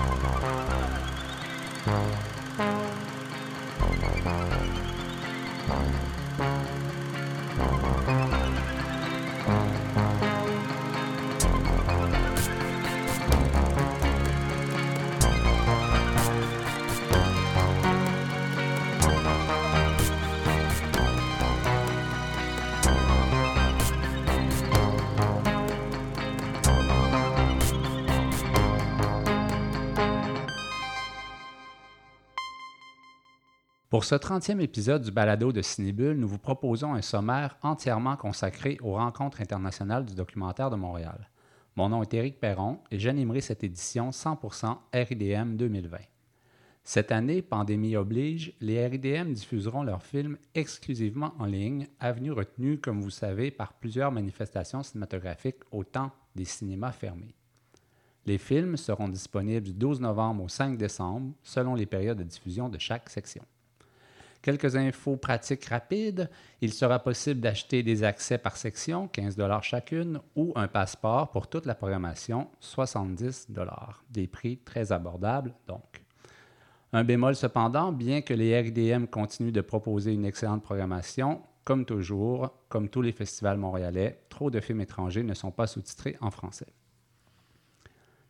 Oh, no. Pour ce 30e épisode du Balado de Cinébule, nous vous proposons un sommaire entièrement consacré aux rencontres internationales du documentaire de Montréal. Mon nom est Éric Perron et j'animerai cette édition 100% RIDM 2020. Cette année, pandémie oblige, les RIDM diffuseront leurs films exclusivement en ligne, avenue retenue, comme vous savez, par plusieurs manifestations cinématographiques au temps des cinémas fermés. Les films seront disponibles du 12 novembre au 5 décembre, selon les périodes de diffusion de chaque section. Quelques infos pratiques rapides. Il sera possible d'acheter des accès par section, 15 chacune, ou un passeport pour toute la programmation, 70 Des prix très abordables, donc. Un bémol cependant, bien que les RIDM continuent de proposer une excellente programmation, comme toujours, comme tous les festivals montréalais, trop de films étrangers ne sont pas sous-titrés en français.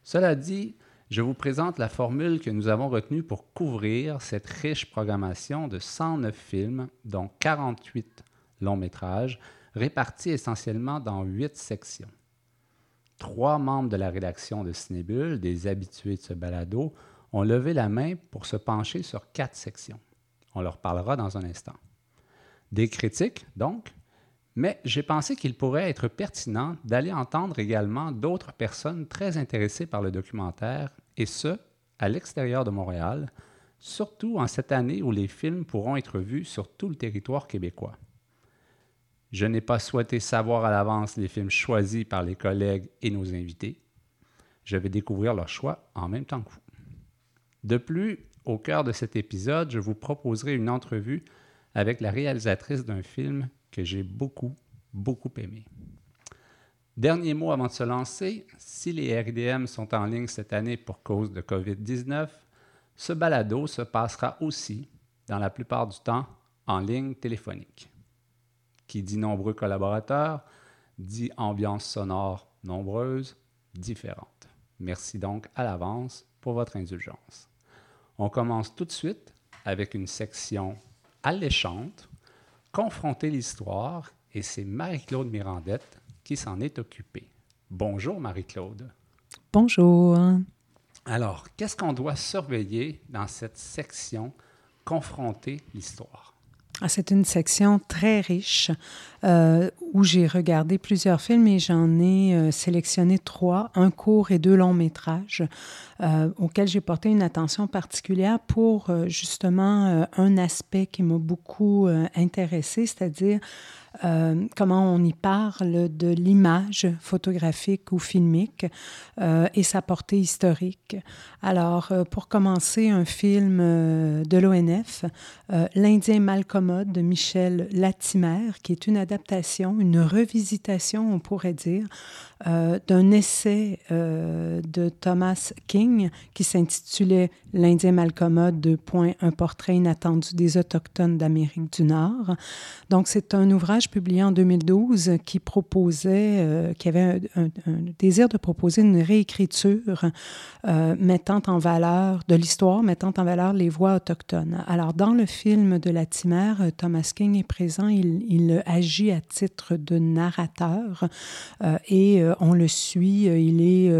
Cela dit, je vous présente la formule que nous avons retenue pour couvrir cette riche programmation de 109 films, dont 48 longs métrages, répartis essentiellement dans huit sections. Trois membres de la rédaction de Cinébule, des habitués de ce balado, ont levé la main pour se pencher sur quatre sections. On leur parlera dans un instant. Des critiques, donc, mais j'ai pensé qu'il pourrait être pertinent d'aller entendre également d'autres personnes très intéressées par le documentaire, et ce, à l'extérieur de Montréal, surtout en cette année où les films pourront être vus sur tout le territoire québécois. Je n'ai pas souhaité savoir à l'avance les films choisis par les collègues et nos invités. Je vais découvrir leur choix en même temps que vous. De plus, au cœur de cet épisode, je vous proposerai une entrevue avec la réalisatrice d'un film que j'ai beaucoup, beaucoup aimé. Dernier mot avant de se lancer, si les RIDM sont en ligne cette année pour cause de COVID-19, ce balado se passera aussi, dans la plupart du temps, en ligne téléphonique. Qui dit nombreux collaborateurs, dit ambiance sonore nombreuse, différente. Merci donc à l'avance pour votre indulgence. On commence tout de suite avec une section alléchante confronter l'histoire et c'est Marie-Claude Mirandette qui s'en est occupée. Bonjour Marie-Claude. Bonjour. Alors, qu'est-ce qu'on doit surveiller dans cette section confronter l'histoire? Ah, c'est une section très riche euh, où j'ai regardé plusieurs films et j'en ai euh, sélectionné trois, un court et deux longs métrages, euh, auxquels j'ai porté une attention particulière pour justement un aspect qui m'a beaucoup intéressé, c'est-à-dire euh, comment on y parle de l'image photographique ou filmique euh, et sa portée historique. Alors, euh, pour commencer, un film de l'ONF, L'Indien malcommode de Michel Latimer, qui est une adaptation, une revisitation, on pourrait dire, d'un essai de Thomas King qui s'intitulait L'Indien malcommode, de un portrait inattendu des Autochtones d'Amérique du Nord. Donc, c'est un ouvrage publié en 2012 qui proposait, euh, qui avait un, désir de proposer une réécriture euh, mettant en valeur de l'histoire, mettant en valeur les voix autochtones. Alors, dans le film de Latimer, euh, Thomas King est présent, il, il agit à titre de narrateur et on le suit. Il est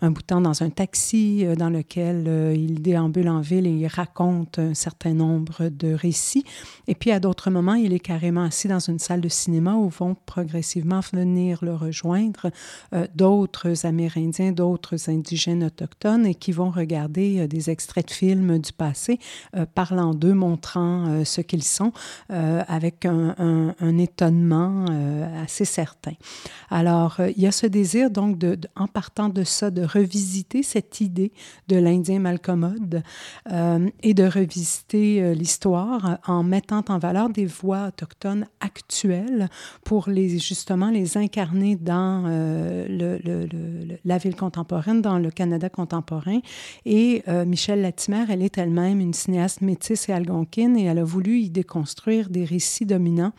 un bout de temps dans un taxi dans lequel il déambule en ville et il raconte un certain nombre de récits. Et puis, à d'autres moments, il est carrément assis dans une salle de cinéma où vont progressivement venir le rejoindre euh, d'autres Amérindiens, d'autres indigènes autochtones et qui vont regarder euh, des extraits de films du passé, euh, parlant d'eux, montrant ce qu'ils sont, avec un, un, étonnement assez certain. Alors, il y a ce désir, donc, de, en partant de ça, de revisiter cette idée de l'Indien malcommode et de revisiter l'histoire en mettant en valeur des voix autochtones actuelles pour les, justement les incarner dans le, la ville contemporaine, dans le Canada contemporain. Et Michel Latimer, elle est elle-même une cinéaste métisse et algonquine et elle a voulu y déconstruire des récits dominants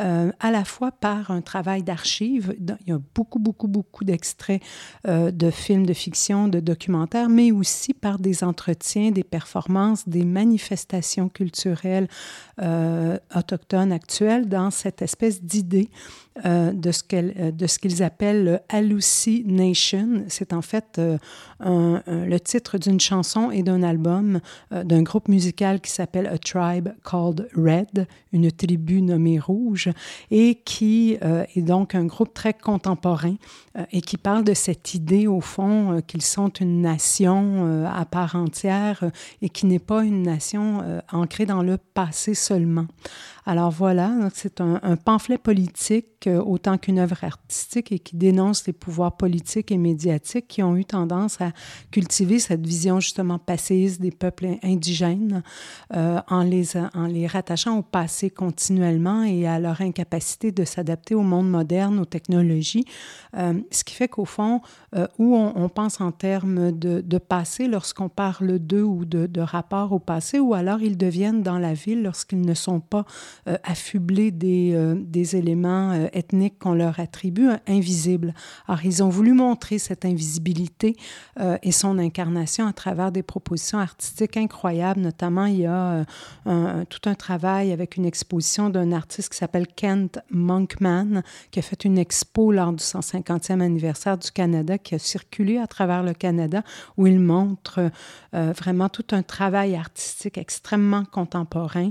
euh, à la fois par un travail d'archives. Il y a beaucoup, beaucoup, beaucoup d'extraits euh, de films de fiction, de documentaires, mais aussi par des entretiens, des performances, des manifestations culturelles euh, autochtones actuelles dans cette espèce d'idée de ce qu'ils appellent le hallucination. C'est en fait le titre d'une chanson et d'un album d'un groupe musical qui s'appelle A Tribe Called Red, une tribu nommée Rouge, et qui est donc un groupe très contemporain et qui parle de cette idée au fond qu'ils sont une nation à part entière et qui n'est pas une nation ancrée dans le passé seulement. Alors voilà, c'est un, pamphlet politique euh, autant qu'une œuvre artistique et qui dénonce les pouvoirs politiques et médiatiques qui ont eu tendance à cultiver cette vision justement passéiste des peuples indigènes euh, en, les, en les rattachant au passé continuellement et à leur incapacité de s'adapter au monde moderne, aux technologies. Euh, ce qui fait qu'au fond, où on, pense en termes de, de passé lorsqu'on parle d'eux ou de, de rapport au passé, ou alors ils deviennent dans la ville lorsqu'ils ne sont pas euh, euh, des éléments euh, ethniques qu'on leur attribue, invisibles. Alors, ils ont voulu montrer cette invisibilité et son incarnation à travers des propositions artistiques incroyables. Notamment, il y a tout un travail avec une exposition d'un artiste qui s'appelle Kent Monkman, qui a fait une expo lors du 150e anniversaire du Canada, qui a circulé à travers le Canada, où il montre vraiment tout un travail artistique extrêmement contemporain.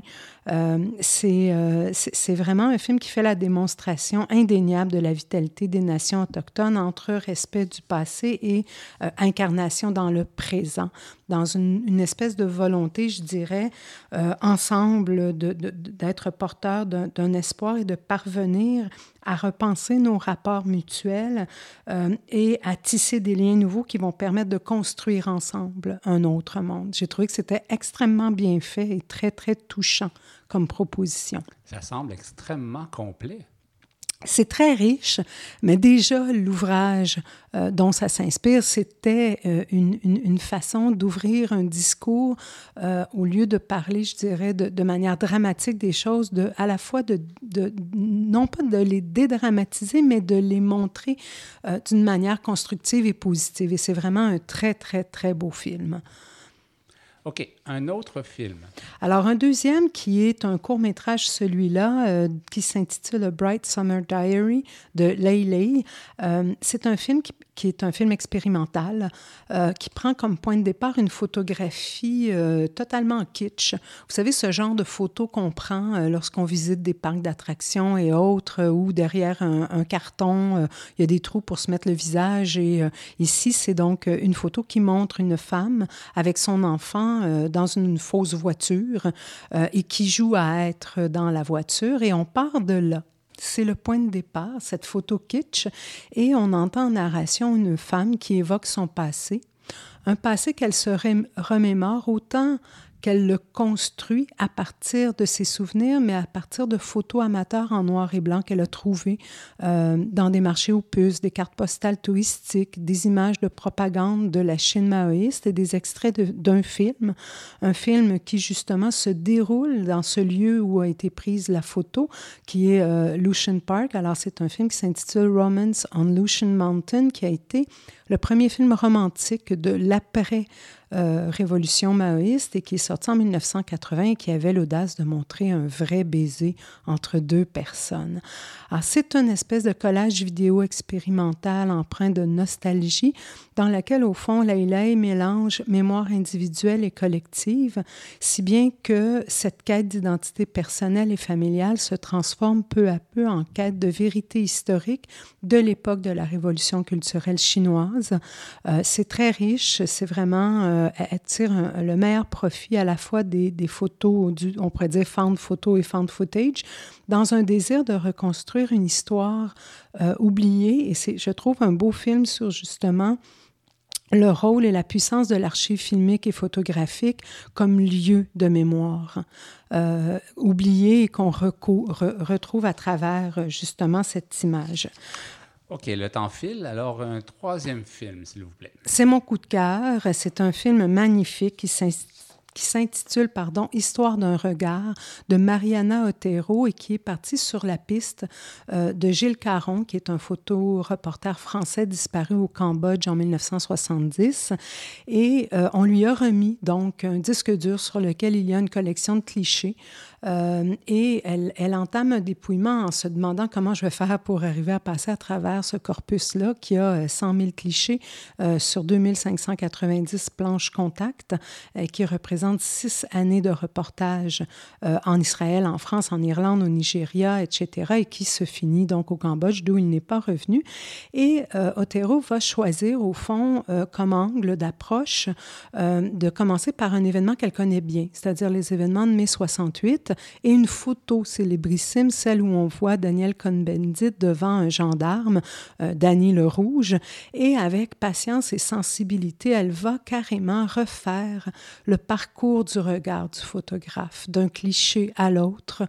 C'est euh, c'est vraiment un film qui fait la démonstration indéniable de la vitalité des nations autochtones entre respect du passé et euh, incarnation dans le présent, dans une, espèce de volonté, je dirais, euh, ensemble d'être de, porteur d'un espoir et de parvenir à repenser nos rapports mutuels et à tisser des liens nouveaux qui vont permettre de construire ensemble un autre monde. J'ai trouvé que c'était extrêmement bien fait et très, très touchant comme proposition. Ça semble extrêmement complet. C'est très riche, mais déjà l'ouvrage euh, dont ça s'inspire, c'était euh, une, une, façon d'ouvrir un discours euh, au lieu de parler, je dirais, de, de, manière dramatique des choses, de, à la fois de, de non pas de les dédramatiser, mais de les montrer d'une manière constructive et positive. Et c'est vraiment un très, très, très beau film. OK. Un autre film. Alors, un deuxième qui est un court-métrage, celui-là, euh, qui s'intitule A Bright Summer Diary de Lei euh, c'est un film qui, qui, est un film expérimental euh, qui prend comme point de départ une photographie totalement kitsch. Vous savez, ce genre de photo qu'on prend lorsqu'on visite des parcs d'attractions et autres, où derrière un, un carton, il y a des trous pour se mettre le visage. Et ici, c'est donc une photo qui montre une femme avec son enfant euh, dans une fausse voiture euh, et qui joue à être dans la voiture et on part de là. C'est le point de départ, cette photo kitsch, et on entend en narration une femme qui évoque son passé, un passé qu'elle se remémore autant qu'elle le construit à partir de ses souvenirs, mais à partir de photos amateurs en noir et blanc qu'elle a trouvées euh, dans des marchés aux des cartes postales touristiques, des images de propagande de la Chine maoïste et des extraits d'un film, un film qui justement se déroule dans ce lieu où a été prise la photo, qui est euh, Lucian Park. Alors c'est un film qui s'intitule Romance on Lucian Mountain, qui a été le premier film romantique de l'après euh, maoïste et qui est sorti en 1980 et qui avait l'audace de montrer un vrai baiser entre deux personnes. C'est une espèce de collage vidéo expérimental empreint de nostalgie dans laquelle, au fond, Laïlaï mélange mémoire individuelle et collective, si bien que cette quête d'identité personnelle et familiale se transforme peu à peu en quête de vérité historique de l'époque de la révolution culturelle chinoise. Euh, c'est très riche, c'est vraiment... Euh, elle tire le meilleur profit à la fois des, photos, on pourrait dire found photo et found footage, dans un désir de reconstruire une histoire euh, oubliée. Et je trouve, un beau film sur justement le rôle et la puissance de l'archive filmique et photographique comme lieu de mémoire, euh, oublié et qu'on retrouve à travers justement cette image. OK, le temps file. Alors, un troisième film, s'il vous plaît. C'est mon coup de cœur. C'est un film magnifique qui s'intitule pardon Histoire d'un regard de Mariana Otero et qui est partie sur la piste euh, de Gilles Caron, qui est un photo-reporter français disparu au Cambodge en 1970. Et euh, on lui a remis donc un disque dur sur lequel il y a une collection de clichés euh, et elle, entame un dépouillement en se demandant comment je vais faire pour arriver à passer à travers ce corpus-là qui a 100 euh, 000 clichés euh, sur 2590 planches contact qui représentent six années de reportage en Israël, en France, en Irlande, au Nigeria, etc. et qui se finit donc au Cambodge d'où il n'est pas revenu. Et Otero va choisir au fond comme angle d'approche de commencer par un événement qu'elle connaît bien, c'est-à-dire les événements de mai 68 et une photo célébrissime, celle où on voit Daniel Cohn-Bendit devant un gendarme, euh, Danny le Rouge, et avec patience et sensibilité, elle va carrément refaire le parcours du regard du photographe, d'un cliché à l'autre,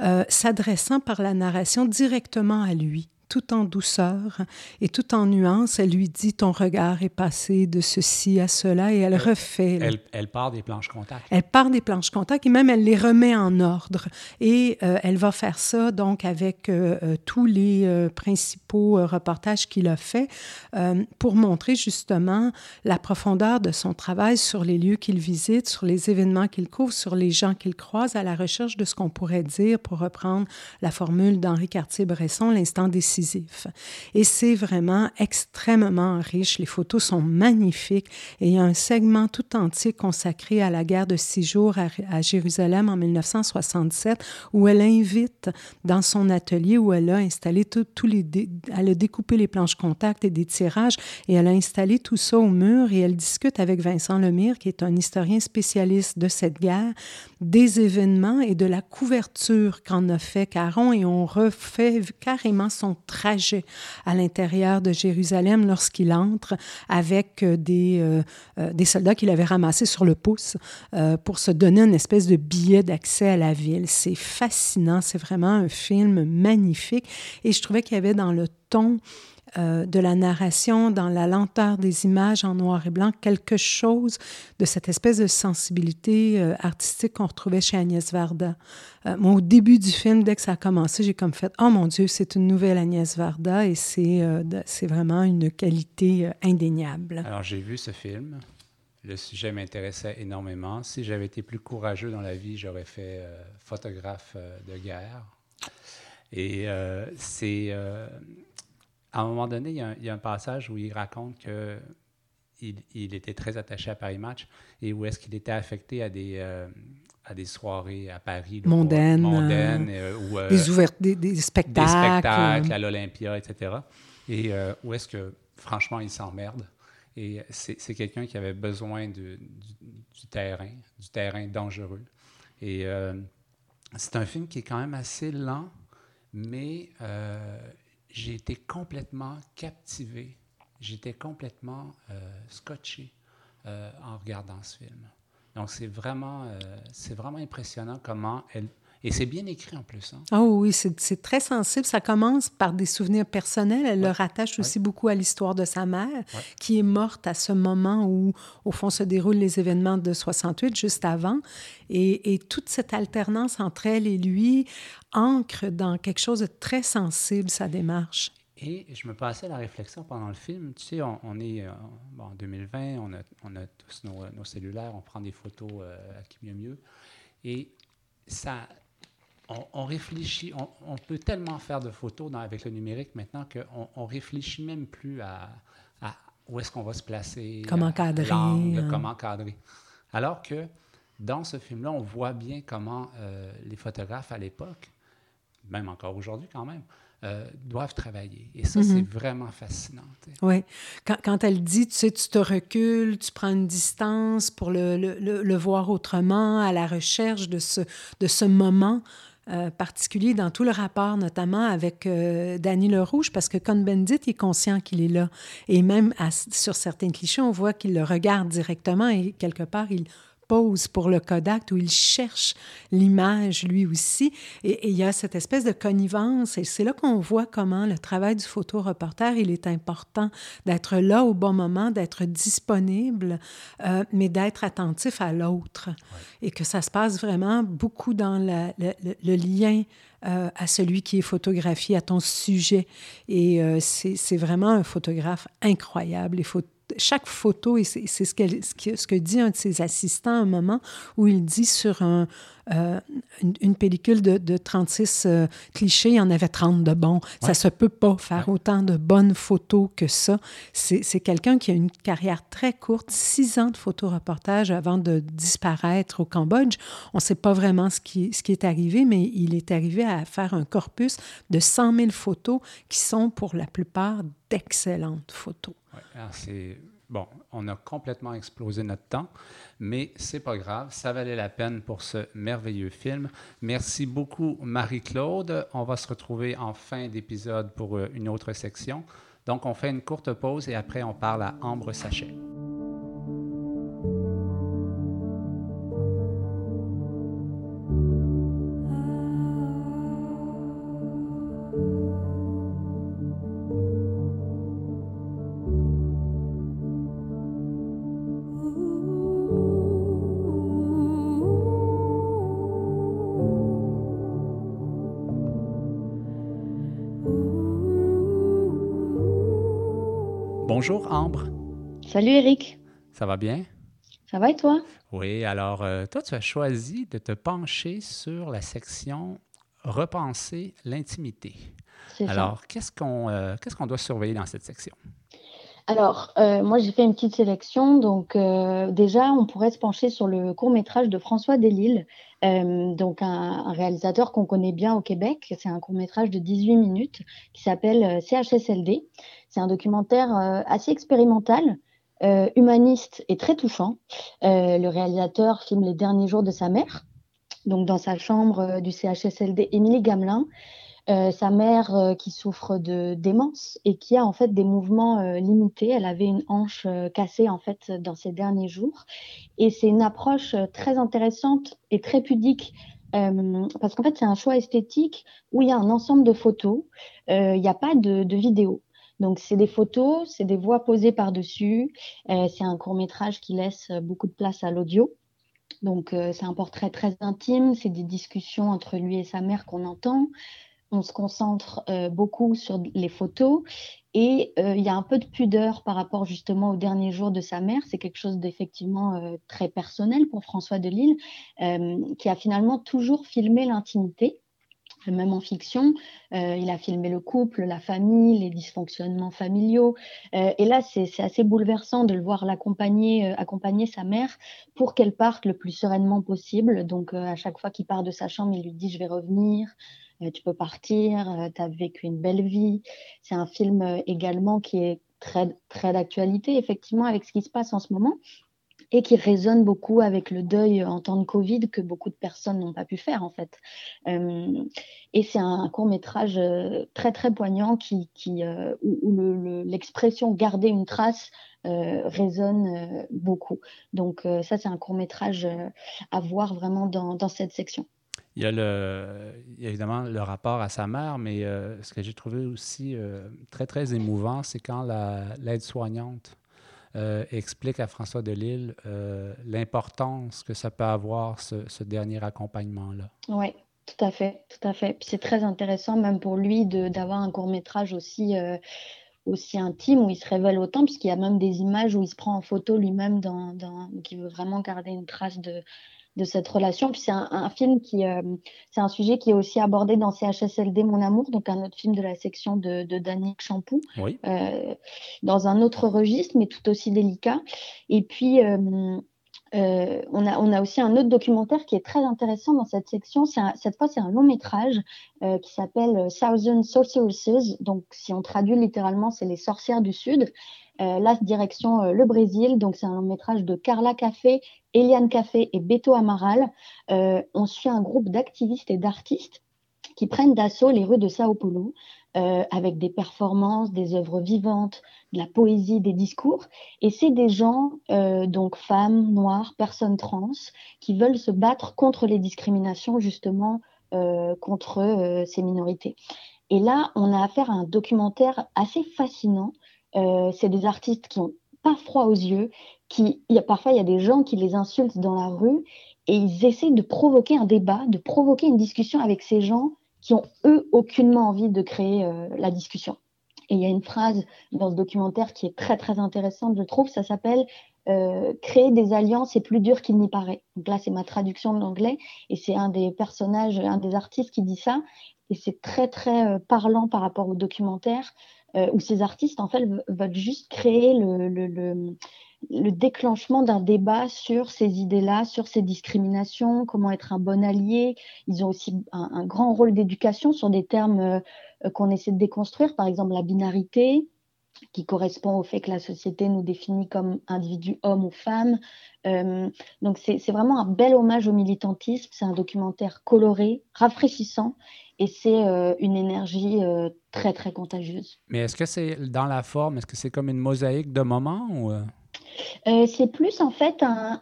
euh, s'adressant par la narration directement à lui tout en douceur et tout en nuance. Elle lui dit Ton regard est passé de ceci à cela et elle, refait. Elle, elle, part des planches contact. Elle part des planches contact et même elle les remet en ordre. Et euh, elle va faire ça donc avec euh, euh, tous les principaux reportages qu'il a fait pour montrer justement la profondeur de son travail sur les lieux qu'il visite, sur les événements qu'il couvre, sur les gens qu'il croise, à la recherche de ce qu'on pourrait dire, pour reprendre la formule d'Henri Cartier-Bresson, l'instant décisif et c'est vraiment extrêmement riche. Les photos sont magnifiques et il y a un segment tout entier consacré à la guerre de six jours à, Jérusalem en 1967 où elle invite dans son atelier où elle a installé tous les... Elle a découpé les planches contact et des tirages et elle a installé tout ça au mur et elle discute avec Vincent Lemire qui est un historien spécialiste de cette guerre des événements et de la couverture qu'en a fait Caron et on refait carrément son trajet à l'intérieur de Jérusalem lorsqu'il entre avec euh, des, euh, euh, des soldats qu'il avait ramassés sur le pouce pour se donner une espèce de billet d'accès à la ville. C'est fascinant, c'est vraiment un film magnifique et je trouvais qu'il y avait dans le ton euh, de la narration, dans la lenteur des images en noir et blanc, quelque chose de cette espèce de sensibilité euh, artistique qu'on retrouvait chez Agnès Varda. Euh, moi, au début du film, dès que ça a commencé, j'ai comme fait « Oh mon Dieu, c'est une nouvelle Agnès Varda » et c'est c'est vraiment une qualité indéniable. Alors, j'ai vu ce film. Le sujet m'intéressait énormément. Si j'avais été plus courageux dans la vie, j'aurais fait photographe de guerre. Et c'est à un moment donné, il y, a un, passage où il raconte que il, était très attaché à Paris Match et où est-ce qu'il était affecté à des, euh, à des soirées à Paris. mondaines. euh, euh, des, ouvert, des, des, spectacles. Des spectacles à l'Olympia, etc. Et où est-ce que, franchement, il s'emmerde. Et c'est quelqu'un qui avait besoin du, du, terrain, du terrain dangereux. Et c'est un film qui est quand même assez lent, mais j'ai été complètement captivé, j'étais complètement euh, scotché euh, en regardant ce film. Donc, c'est vraiment, euh, c'est vraiment impressionnant comment elle, et c'est bien écrit en plus. Hein? Oh oui, c'est très sensible. Ça commence par des souvenirs personnels. Elle le rattache aussi beaucoup à l'histoire de sa mère, qui est morte à ce moment où, au fond, se déroulent les événements de 68, juste avant. Et, et toute cette alternance entre elle et lui ancre dans quelque chose de très sensible sa démarche. Et je me passais la réflexion pendant le film. Tu sais, on, est euh, en 2020, on a, on a tous nos, nos, cellulaires, on prend des photos euh, à qui mieux mieux. Et ça, on, réfléchit, on, peut tellement faire de photos avec le numérique maintenant qu'on on réfléchit même plus à, où est-ce qu'on va se placer, comment cadrer, hein. comment cadrer. Alors que dans ce film-là, on voit bien comment euh, les photographes à l'époque, même encore aujourd'hui quand même, euh, doivent travailler. Et ça, c'est mm-hmm. vraiment fascinant. Oui. Quand, quand, elle dit, tu sais, tu te recules, tu prends une distance pour le, le, le, voir autrement, à la recherche de ce, de ce moment euh, particulier dans tout le rapport, notamment avec euh, Danny Le Rouge, parce que Cohn-Bendit est conscient qu'il est là. Et même sur certains clichés, on voit qu'il le regarde directement et quelque part, il pose pour le Kodak, où il cherche l'image lui aussi. Et, il y a cette espèce de connivence. Et c'est là qu'on voit comment le travail du photoreporter, il est important d'être là au bon moment, d'être disponible, euh, mais d'être attentif à l'autre. Et que ça se passe vraiment beaucoup dans le, lien euh, à celui qui est photographié, à ton sujet. Et euh, c'est vraiment un photographe incroyable. Il faut chaque photo, et c'est ce, ce, que dit un de ses assistants à un moment où il dit sur un, euh, une, pellicule de, 36 euh, clichés, il y en avait 30 de bons. Ça se peut pas faire autant de bonnes photos que ça. C'est quelqu'un qui a une carrière très courte, six ans de photoreportage avant de disparaître au Cambodge. On ne sait pas vraiment ce qui, ce qui est arrivé, mais il est arrivé à faire un corpus de 100 000 photos qui sont pour la plupart d'excellentes photos. C'est bon, on a complètement explosé notre temps, mais c'est pas grave, ça valait la peine pour ce merveilleux film. Merci beaucoup, Marie-Claude. On va se retrouver en fin d'épisode pour euh, une autre section. Donc, on fait une courte pause et après, on parle à Ambre Sachet. Bonjour Ambre. Salut Eric. Ça va bien? Ça va et toi? Oui, alors euh, toi, tu as choisi de te pencher sur la section Repenser l'intimité. Alors, qu'est-ce qu'on euh, qu'est-ce qu'on doit surveiller dans cette section? Alors, euh, moi, j'ai fait une petite sélection. Donc, déjà, on pourrait se pencher sur le court métrage de François Delisle, donc un, réalisateur qu'on connaît bien au Québec. C'est un court métrage de 18 minutes qui s'appelle CHSLD. C'est un documentaire euh, assez expérimental, euh, humaniste et très touchant. Euh, le réalisateur filme les derniers jours de sa mère, donc dans sa chambre du CHSLD Émilie Gamelin. Sa mère qui souffre de démence et qui a en fait des mouvements limités. Elle avait une hanche cassée en fait dans ses derniers jours. Et c'est une approche très intéressante et très pudique parce qu'en fait c'est un choix esthétique où il y a un ensemble de photos, il n'y a pas de, de vidéo. Donc, c'est des photos, c'est des voix posées par-dessus. Euh, c'est un court métrage qui laisse beaucoup de place à l'audio. Donc, euh, c'est un portrait très intime. C'est des discussions entre lui et sa mère qu'on entend. On se concentre euh, beaucoup sur les photos. Et il y a un peu de pudeur par rapport justement au dernier jour de sa mère. C'est quelque chose d'effectivement très personnel pour François Delisle, qui a finalement toujours filmé l'intimité même en fiction, euh, il a filmé le couple, la famille, les dysfonctionnements familiaux. Euh, et là, c'est assez bouleversant de le voir l'accompagner, euh, accompagner sa mère pour qu'elle parte le plus sereinement possible. Donc, à chaque fois qu'il part de sa chambre, il lui dit Je vais revenir, tu peux partir, tu as vécu une belle vie. C'est un film également qui est très, très d'actualité, effectivement, avec ce qui se passe en ce moment et qui résonne beaucoup avec le deuil en temps de Covid que beaucoup de personnes n'ont pas pu faire en fait. Euh, et c'est un, court métrage euh, très très poignant qui, qui euh, où, l'expression garder une trace résonne beaucoup. Donc ça c'est un court métrage à voir vraiment dans, cette section. Il y, a évidemment le rapport à sa mère, mais ce que j'ai trouvé aussi très très émouvant, c'est quand l'aide-soignante euh, explique à François Delille euh, l'importance que ça peut avoir, ce, dernier accompagnement-là. Oui, tout à fait, tout à fait. C'est très intéressant, même pour lui, d'avoir un court métrage aussi, euh, aussi intime où il se révèle autant, puisqu'il y a même des images où il se prend en photo lui-même, dans, dans, veut vraiment garder une trace de, de cette relation. Puis c'est un, film qui, euh, c'est un sujet qui est aussi abordé dans CHSLD Mon Amour, donc un autre film de la section de, de Champou, euh, dans un autre registre, mais tout aussi délicat. Et puis, euh, on, a, aussi un autre documentaire qui est très intéressant dans cette section. cette fois, c'est un long métrage qui s'appelle Thousand Sorceresses. Donc, si on traduit littéralement, c'est les sorcières du Sud. là, direction le Brésil. Donc, c'est un long métrage de Carla Café, Eliane Café et Beto Amaral. on suit un groupe d'activistes et d'artistes qui prennent d'assaut les rues de Sao Paulo euh, avec des performances, des œuvres vivantes, de la poésie, des discours. Et c'est des gens, euh, donc femmes, noires, personnes trans, qui veulent se battre contre les discriminations, justement, euh, contre ces minorités. Et là, on a affaire à un documentaire assez fascinant. c'est des artistes qui ont pas froid aux yeux, qui, y a, parfois il y a des gens qui les insultent dans la rue et ils essaient de provoquer un débat, de provoquer une discussion avec ces gens qui ont, eux, aucunement envie de créer euh, la discussion. Et il y a une phrase dans ce documentaire qui est très, très intéressante, je trouve, ça s'appelle euh, Créer des alliances est plus dur qu'il n'y paraît. Donc là, c'est ma traduction de l'anglais, et c'est un des personnages, un des artistes qui dit ça, et c'est très, très euh, parlant par rapport au documentaire, où ces artistes, en fait, veulent juste créer le, le déclenchement d'un débat sur ces idées-là, sur ces discriminations, comment être un bon allié. Ils ont aussi un, grand rôle d'éducation sur des termes euh, qu'on essaie de déconstruire, par exemple la binarité, qui correspond au fait que la société nous définit comme individu homme ou femme. Euh, donc c'est vraiment un bel hommage au militantisme, c'est un documentaire coloré, rafraîchissant, et c'est euh, une énergie très très contagieuse. Mais est-ce que c'est dans la forme, est-ce que c'est comme une mosaïque de moments ou euh, c'est plus en fait un,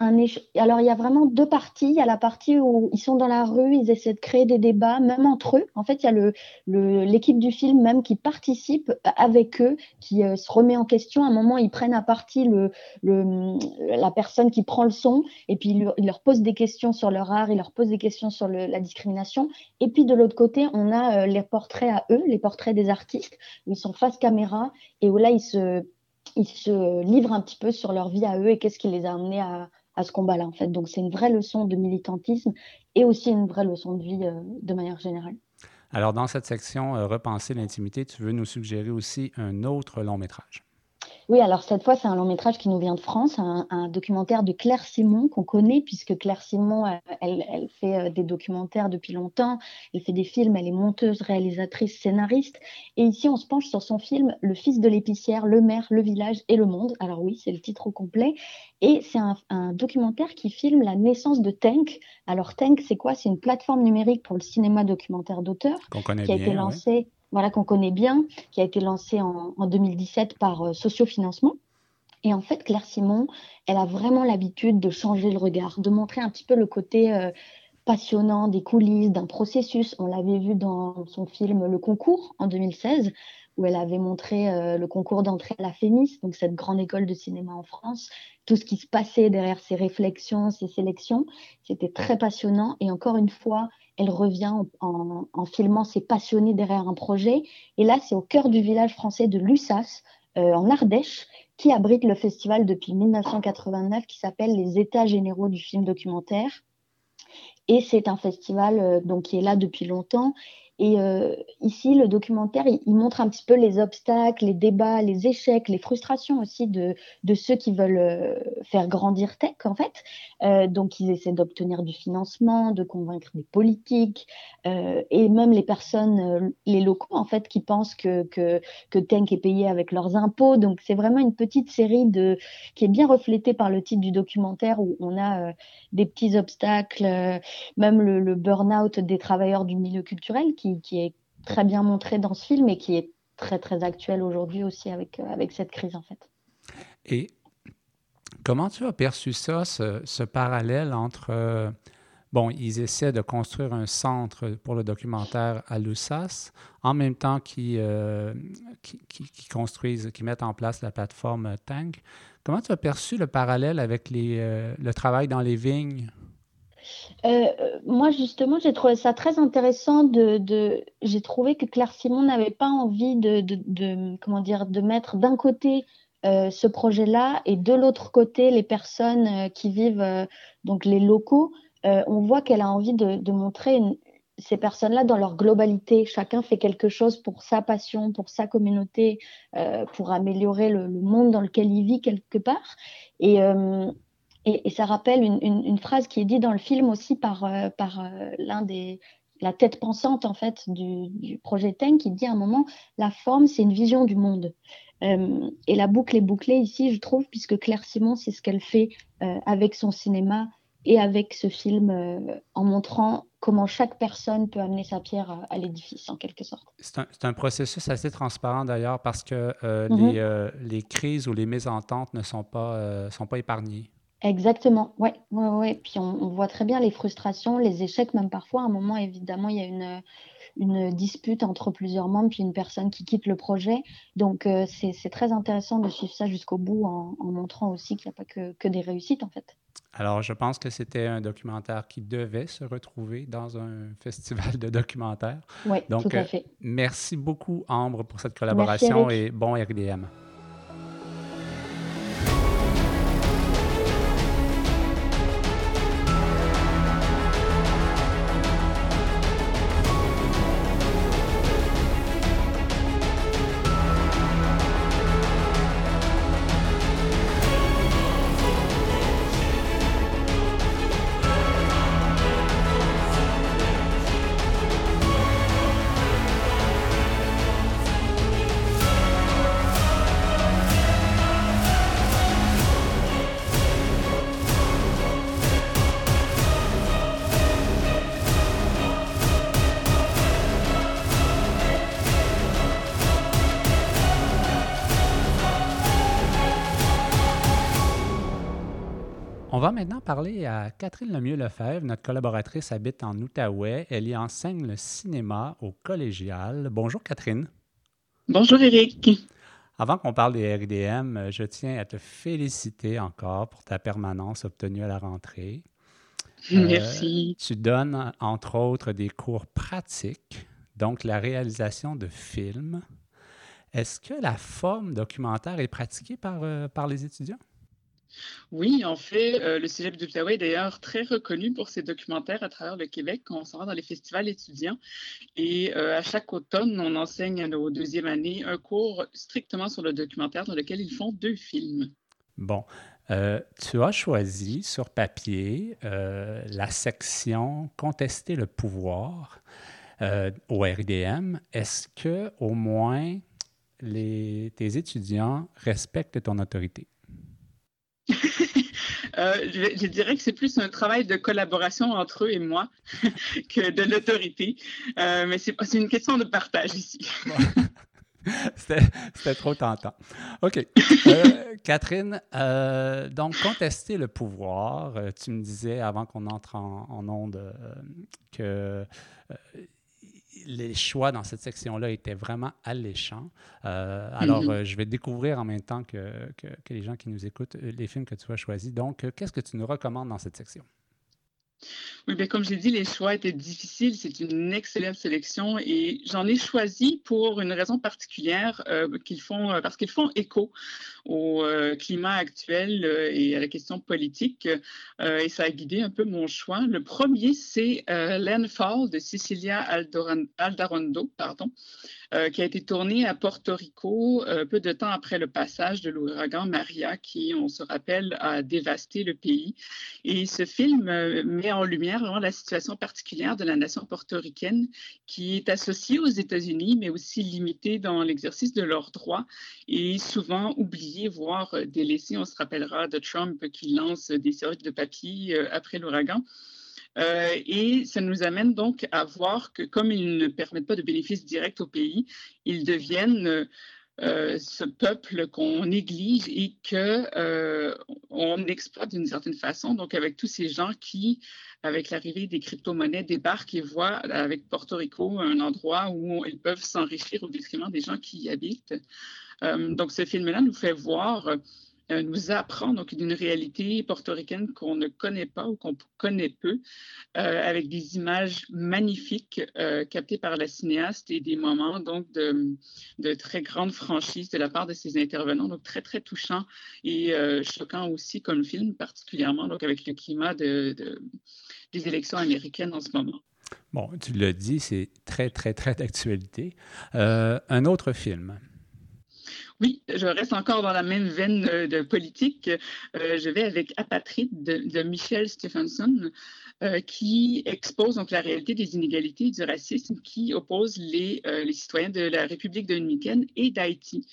Alors il y a vraiment deux parties. Il y a la partie où ils sont dans la rue, ils essaient de créer des débats, même entre eux. En fait, il y a le, l'équipe du film même qui participe avec eux, qui euh, se remet en question. À un moment, ils prennent à partie le, la personne qui prend le son et puis ils leur, posent des questions sur leur art, ils leur posent des questions sur la discrimination. Et puis de l'autre côté, on a euh, les portraits à eux, les portraits des artistes, où ils sont face caméra et où là ils se ils se livrent un petit peu sur leur vie à eux et qu'est-ce qui les a amenés à, ce combat-là, en fait. Donc, c'est une vraie leçon de militantisme et aussi une vraie leçon de vie euh, de manière générale. Alors, dans cette section euh, Repenser l'intimité, tu veux nous suggérer aussi un autre long métrage. Oui, alors cette fois, c'est un long métrage qui nous vient de France, un, documentaire de Claire Simon qu'on connaît, puisque Claire Simon, euh, elle, fait euh, des documentaires depuis longtemps, elle fait des films, elle est monteuse, réalisatrice, scénariste. Et ici, on se penche sur son film Le fils de l'épicière, le maire, le village et le monde. Alors oui, c'est le titre au complet. Et c'est un, documentaire qui filme la naissance de Tank. Alors Tank, c'est quoi? C'est une plateforme numérique pour le cinéma documentaire d'auteur qui a été lancée voilà, qu'on connaît bien, qui a été lancé en, 2017 par euh, Sociofinancement. Et en fait, Claire Simon, elle a vraiment l'habitude de changer le regard, de montrer un petit peu le côté euh, passionnant des coulisses, d'un processus. On l'avait vu dans son film Le Concours en 2016, où elle avait montré euh, le concours d'entrée à la FEMIS, donc cette grande école de cinéma en France, tout ce qui se passait derrière ses réflexions, ses sélections. C'était très passionnant. Et encore une fois, elle revient en, filmant ses passionnés derrière un projet. Et là, c'est au cœur du village français de Lussas, euh, en Ardèche, qui abrite le festival depuis 1989 qui s'appelle les États généraux du film documentaire. Et c'est un festival euh, donc, qui est là depuis longtemps et euh, ici, le documentaire, il, montre un petit peu les obstacles, les débats, les échecs, les frustrations aussi de, ceux qui veulent euh, faire grandir Tech, en fait. Euh, donc, ils essaient d'obtenir du financement, de convaincre des politiques, et même les personnes, les locaux, en fait, qui pensent que, que, Tank est payé avec leurs impôts. Donc, c'est vraiment une petite série de, qui est bien reflétée par le titre du documentaire où on a des petits obstacles, même le, le burn-out des travailleurs du milieu culturel qui qui, est très bien montré dans ce film et qui est très très actuel aujourd'hui aussi avec, euh, avec cette crise en fait. Et comment tu as perçu ça, ce, parallèle entre... Euh, bon, ils essaient de construire un centre pour le documentaire à Lussas, en même temps qu'ils euh, qui, qui, construisent, qui mettent en place la plateforme Tank. Comment tu as perçu le parallèle avec les, le travail dans les vignes? Euh, moi, justement, j'ai trouvé ça très intéressant. J'ai trouvé que Claire Simon n'avait pas envie de, comment dire, de mettre d'un côté euh, ce projet-là et de l'autre côté les personnes euh, qui vivent, donc les locaux. on voit qu'elle a envie de, montrer ces personnes-là dans leur globalité. Chacun fait quelque chose pour sa passion, pour sa communauté, pour améliorer le, le, monde dans lequel il vit quelque part. Et Et, ça rappelle une, phrase qui est dite dans le film aussi par, par l'un des, la tête pensante en fait du, projet Ten qui dit à un moment la forme c'est une vision du monde et la boucle est bouclée ici je trouve puisque Claire Simon c'est ce qu'elle fait avec son cinéma et avec ce film en montrant comment chaque personne peut amener sa pierre à, l'édifice, en quelque sorte. C'est un, un, processus assez transparent d'ailleurs parce que euh, mhm. les, euh, les, crises ou les mésententes ne sont pas, euh, sont pas épargnées. Exactement, oui. Ouais, ouais. Puis on, voit très bien les frustrations, les échecs, même parfois. À un moment, évidemment, il y a une, une dispute entre plusieurs membres, puis une personne qui quitte le projet. Donc, c'est très intéressant de suivre ça jusqu'au bout en, en, montrant aussi qu'il n'y a pas que, que des réussites, en fait. Alors, je pense que c'était un documentaire qui devait se retrouver dans un festival de documentaires. Oui, tout à fait. merci beaucoup, Ambre, pour cette collaboration et bon RDM. Parler à Catherine Lemieux-Lefebvre. Notre collaboratrice habite en Outaouais. Elle y enseigne le cinéma au collégial. Bonjour Catherine. Bonjour Eric. Avant qu'on parle des RDM, je tiens à te féliciter encore pour ta permanence obtenue à la rentrée. Merci. Euh, tu donnes entre autres des cours pratiques, donc la réalisation de films. Est-ce que la forme documentaire est pratiquée par, euh, par les étudiants? Oui, en fait, euh, le Cégep d'Outaouais est d'ailleurs très reconnu pour ses documentaires à travers le Québec quand on s'en va dans les festivals étudiants. Et euh, à chaque automne, on enseigne à nos deuxième année un cours strictement sur le documentaire dans lequel ils font deux films. Bon, euh, tu as choisi sur papier la section Contester le pouvoir au RDM. Est-ce que au moins les, tes étudiants respectent ton autorité? Euh, je, dirais que c'est plus un travail de collaboration entre eux et moi que de l'autorité. Euh, mais c'est une question de partage ici. C'était trop tentant. OK. Euh, Catherine, donc, contester le pouvoir, tu me disais avant qu'on entre en, en onde que les choix dans cette section-là étaient vraiment alléchants. Euh, alors, mm-hmm. euh, je vais découvrir en même temps que, que, les gens qui nous écoutent euh, les films que tu as choisis. Donc, qu'est-ce que tu nous recommandes dans cette section? Oui, bien, comme j'ai dit, les choix étaient difficiles. C'est une excellente sélection et j'en ai choisi pour une raison particulière euh, qu'ils font, parce qu'ils font écho au euh, climat actuel et à la question politique. et ça a guidé un peu mon choix. Le premier, c'est Landfall de Cecilia Aldarondo, pardon. Euh, qui a été tourné à Porto Rico euh, peu de temps après le passage de l'ouragan Maria, qui, on se rappelle, a dévasté le pays. Et ce film euh, met en lumière vraiment la situation particulière de la nation portoricaine, qui est associée aux États-Unis, mais aussi limitée dans l'exercice de leurs droits et souvent oubliée, voire délaissée. On se rappellera de Trump qui lance des serviettes de papier après l'ouragan. Euh, et ça nous amène donc à voir que comme ils ne permettent pas de bénéfices directs au pays, ils deviennent euh, ce peuple qu'on néglige et qu'on euh, exploite d'une certaine façon. Donc avec tous ces gens qui, avec l'arrivée des crypto-monnaies, débarquent et voient avec Porto Rico un endroit où ils peuvent s'enrichir au détriment des gens qui y habitent. Donc ce film-là nous fait voir euh, nous apprend donc d'une réalité portoricaine qu'on ne connaît pas ou qu'on connaît peu, euh, avec des images magnifiques euh, captées par la cinéaste et des moments donc de, très grande franchise de la part de ses intervenants, donc très très touchant et choquant aussi comme film, particulièrement donc avec le climat de, des élections américaines en ce moment. Bon, tu l'as dit, c'est très, très, très d'actualité. un autre film, Oui, je reste encore dans la même veine euh, de politique. Euh, je vais avec Apatride de, Michel Stephenson, euh, qui expose donc la réalité des inégalités et du racisme qui oppose les, les citoyens de la République dominicaine et d'Haïti.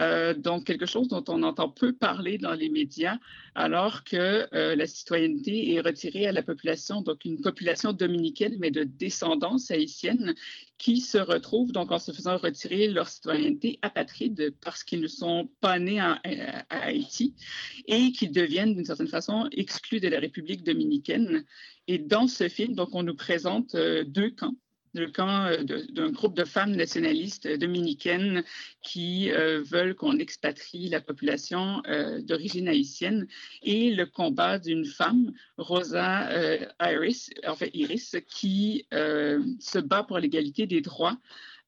Euh, donc quelque chose dont on entend peu parler dans les médias, alors que euh, la citoyenneté est retirée à la population, donc une population dominicaine, mais de descendance haïtienne, qui se retrouve donc en se faisant retirer leur citoyenneté apatride parce qu'ils ne sont pas nés à, Haïti et qu'ils deviennent d'une certaine façon exclus de la République dominicaine. Et dans ce film, donc on nous présente euh, deux camps le camp euh, d'un groupe de femmes nationalistes dominicaines qui euh, veulent qu'on expatrie la population euh, d'origine haïtienne et le combat d'une femme, Rosa Iris, en Iris, qui se bat pour l'égalité des droits.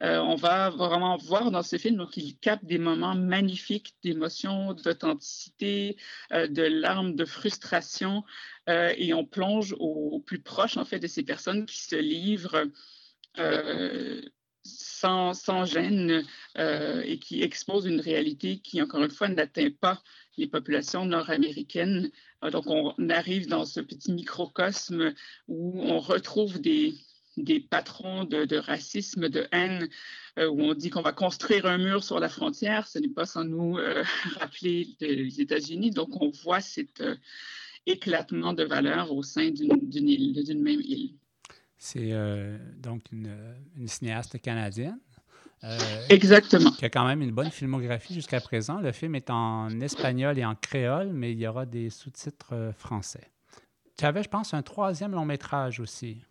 on va vraiment voir dans ce film, donc il capte des moments magnifiques d'émotion, d'authenticité, de larmes, de frustration, et on plonge au, plus proche en fait de ces personnes qui se livrent sans, sans, gêne euh, et qui expose une réalité qui, encore une fois, n'atteint pas les populations nord-américaines. Euh, donc, on arrive dans ce petit microcosme où on retrouve des, des patrons de, racisme, de haine, où on dit qu'on va construire un mur sur la frontière. Ce n'est pas sans nous rappeler les États-Unis. Donc, on voit cet éclatement de valeurs au sein d'une même île. C'est euh, donc une, cinéaste canadienne. Euh, Exactement. Qui a quand même une bonne filmographie jusqu'à présent. Le film est en espagnol et en créole, mais il y aura des sous-titres euh, français. Tu avais, je pense, un troisième long métrage aussi.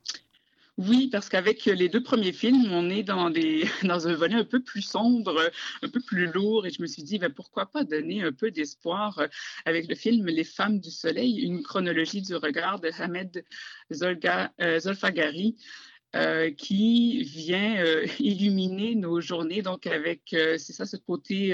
Oui, parce qu'avec les deux premiers films, on est dans, un volet un peu plus sombre, un peu plus lourd, et je me suis dit, ben, pourquoi pas donner un peu d'espoir euh, avec le film Les femmes du soleil, une chronologie du regard de Hamed euh, Zolfagari. Euh, qui vient illuminer nos journées, donc avec, c'est ça, ce côté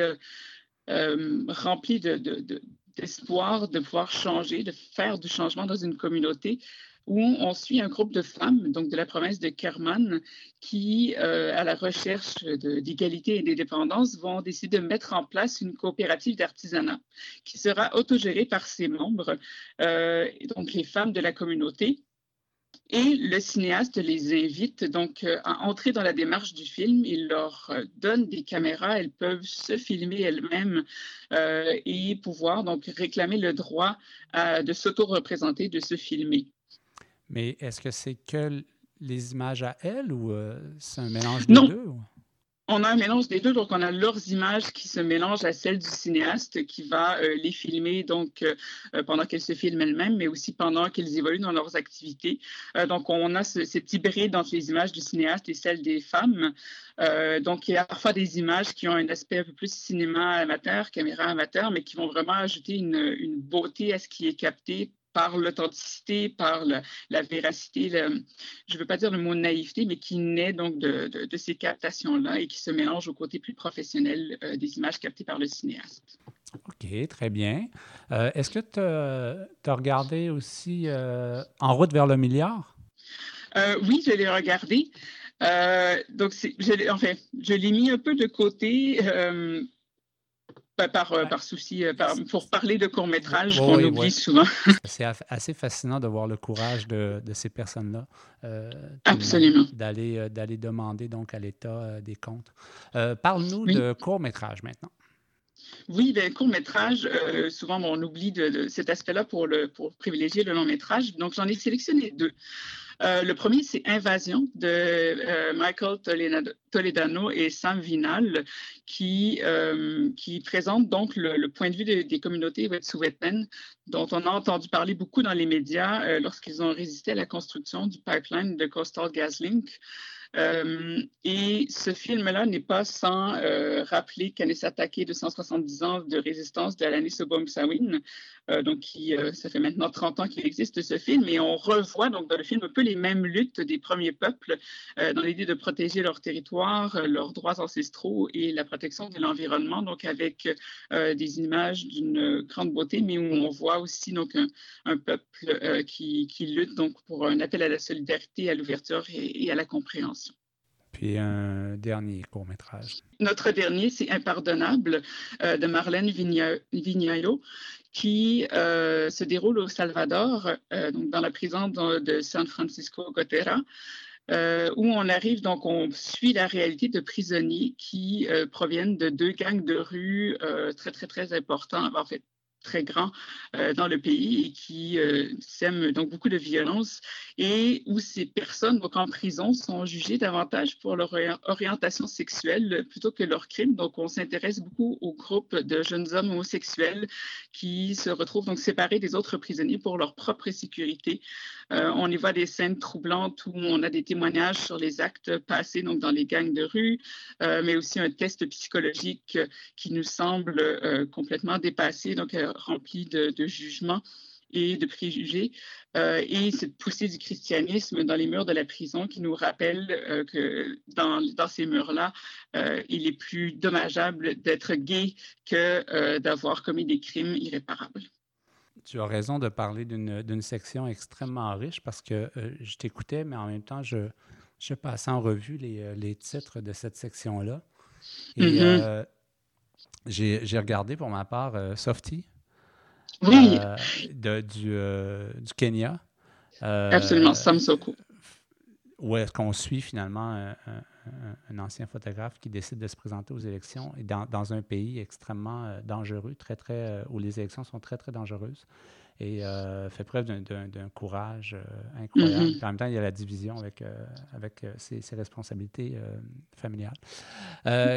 rempli d'espoir de, de, pouvoir changer, de faire du changement dans une communauté où on suit un groupe de femmes, donc de la province de Kerman, qui, euh, à la recherche d'égalité et d'indépendance, vont décider de mettre en place une coopérative d'artisanat qui sera autogérée par ses membres, euh, donc les femmes de la communauté. Et le cinéaste les invite donc euh, à entrer dans la démarche du film. Il leur donne des caméras, elles peuvent se filmer elles-mêmes et pouvoir donc réclamer le droit de s'auto-représenter, de se filmer. Mais est-ce que c'est que les images à elles ou euh, c'est un mélange des deux? On a un mélange des deux, donc on a leurs images qui se mélangent à celles du cinéaste qui va euh, les filmer donc euh, pendant qu'elles se filment elles-mêmes, mais aussi pendant qu'elles évoluent dans leurs activités. donc on a ce, ces petits brides entre les images du cinéaste et celles des femmes. donc il y a parfois des images qui ont un aspect un peu plus cinéma amateur, caméra amateur, mais qui vont vraiment ajouter une, une beauté à ce qui est capté par l'authenticité, par la, véracité, je ne veux pas dire le mot naïveté, mais qui naît donc de, ces captations-là et qui se mélange au côté plus professionnel euh, des images captées par le cinéaste. OK, très bien. Euh, est-ce que tu as, regardé aussi euh, En route vers le milliard? oui, je l'ai regardé. donc, je, enfin, je l'ai mis un peu de côté par, euh, par souci, euh, pour parler de court-métrage, on oublie souvent. C'est assez fascinant de voir le courage de, de ces personnes-là. Euh, Absolument. D'aller d'aller demander donc à l'État des comptes. Parle-nous de court-métrage maintenant. Oui, ben, court métrage, souvent on oublie de, cet aspect-là pour, le, pour privilégier le long métrage. Donc j'en ai sélectionné deux. Euh, le premier, c'est Invasion de euh, Michael Toledano et Sam Vinal, qui, euh, présente donc le, point de vue des communautés Wet'suwet'en, dont on a entendu parler beaucoup dans les médias lorsqu'ils ont résisté à la construction du pipeline de Coastal GasLink. Euh, et ce film-là n'est pas sans euh, rappeler Kanessa Take de 170 ans de résistance de Alanis Obomsawin, euh, donc qui, ça fait maintenant 30 ans qu'il existe ce film, et on revoit donc dans le film un peu les mêmes luttes des premiers peuples dans l'idée de protéger leur territoire, leurs droits ancestraux et la protection de l'environnement, donc avec des images d'une grande beauté, mais où on voit aussi donc un, peuple qui, qui, lutte donc pour un appel à la solidarité, à l'ouverture et à la compréhension. Puis un dernier court-métrage. Notre dernier, c'est Impardonnable de Marlène Vignaio, qui se déroule au Salvador, donc dans la prison de, San Francisco Gotera. où on arrive, donc on suit la réalité de prisonniers qui proviennent de deux gangs de rue très, très, très importants, très grand euh, dans le pays et qui euh, sème donc beaucoup de violence et où ces personnes donc en prison sont jugées davantage pour leur orientation sexuelle plutôt que leur crime. Donc on s'intéresse beaucoup au groupe de jeunes hommes homosexuels qui se retrouvent donc séparés des autres prisonniers pour leur propre sécurité. Euh, on y voit des scènes troublantes où on a des témoignages sur les actes passés donc dans les gangs de rue, mais aussi un test psychologique qui nous semble complètement dépassé. Donc rempli de, jugements et de préjugés, euh, et cette poussée du christianisme dans les murs de la prison qui nous rappelle euh, que dans, dans ces murs-là, euh, il est plus dommageable d'être gay que d'avoir commis des crimes irréparables. Tu as raison de parler d'une section extrêmement riche parce que je t'écoutais, mais en même temps, je, je passais en revue les, les titres de cette section-là. Et mm-hmm. j'ai regardé pour ma part Softy, oui. Euh, du, euh, du, Kenya. Euh, Absolument, Samsoko. Où est-ce qu'on suit finalement un, ancien photographe qui décide de se présenter aux élections et dans, dans un pays extrêmement dangereux, très, très, où les élections sont très, très dangereuses et fait preuve d'un courage incroyable. Mm-hmm. En même temps, il y a la division avec, avec ses, ses, responsabilités familiales.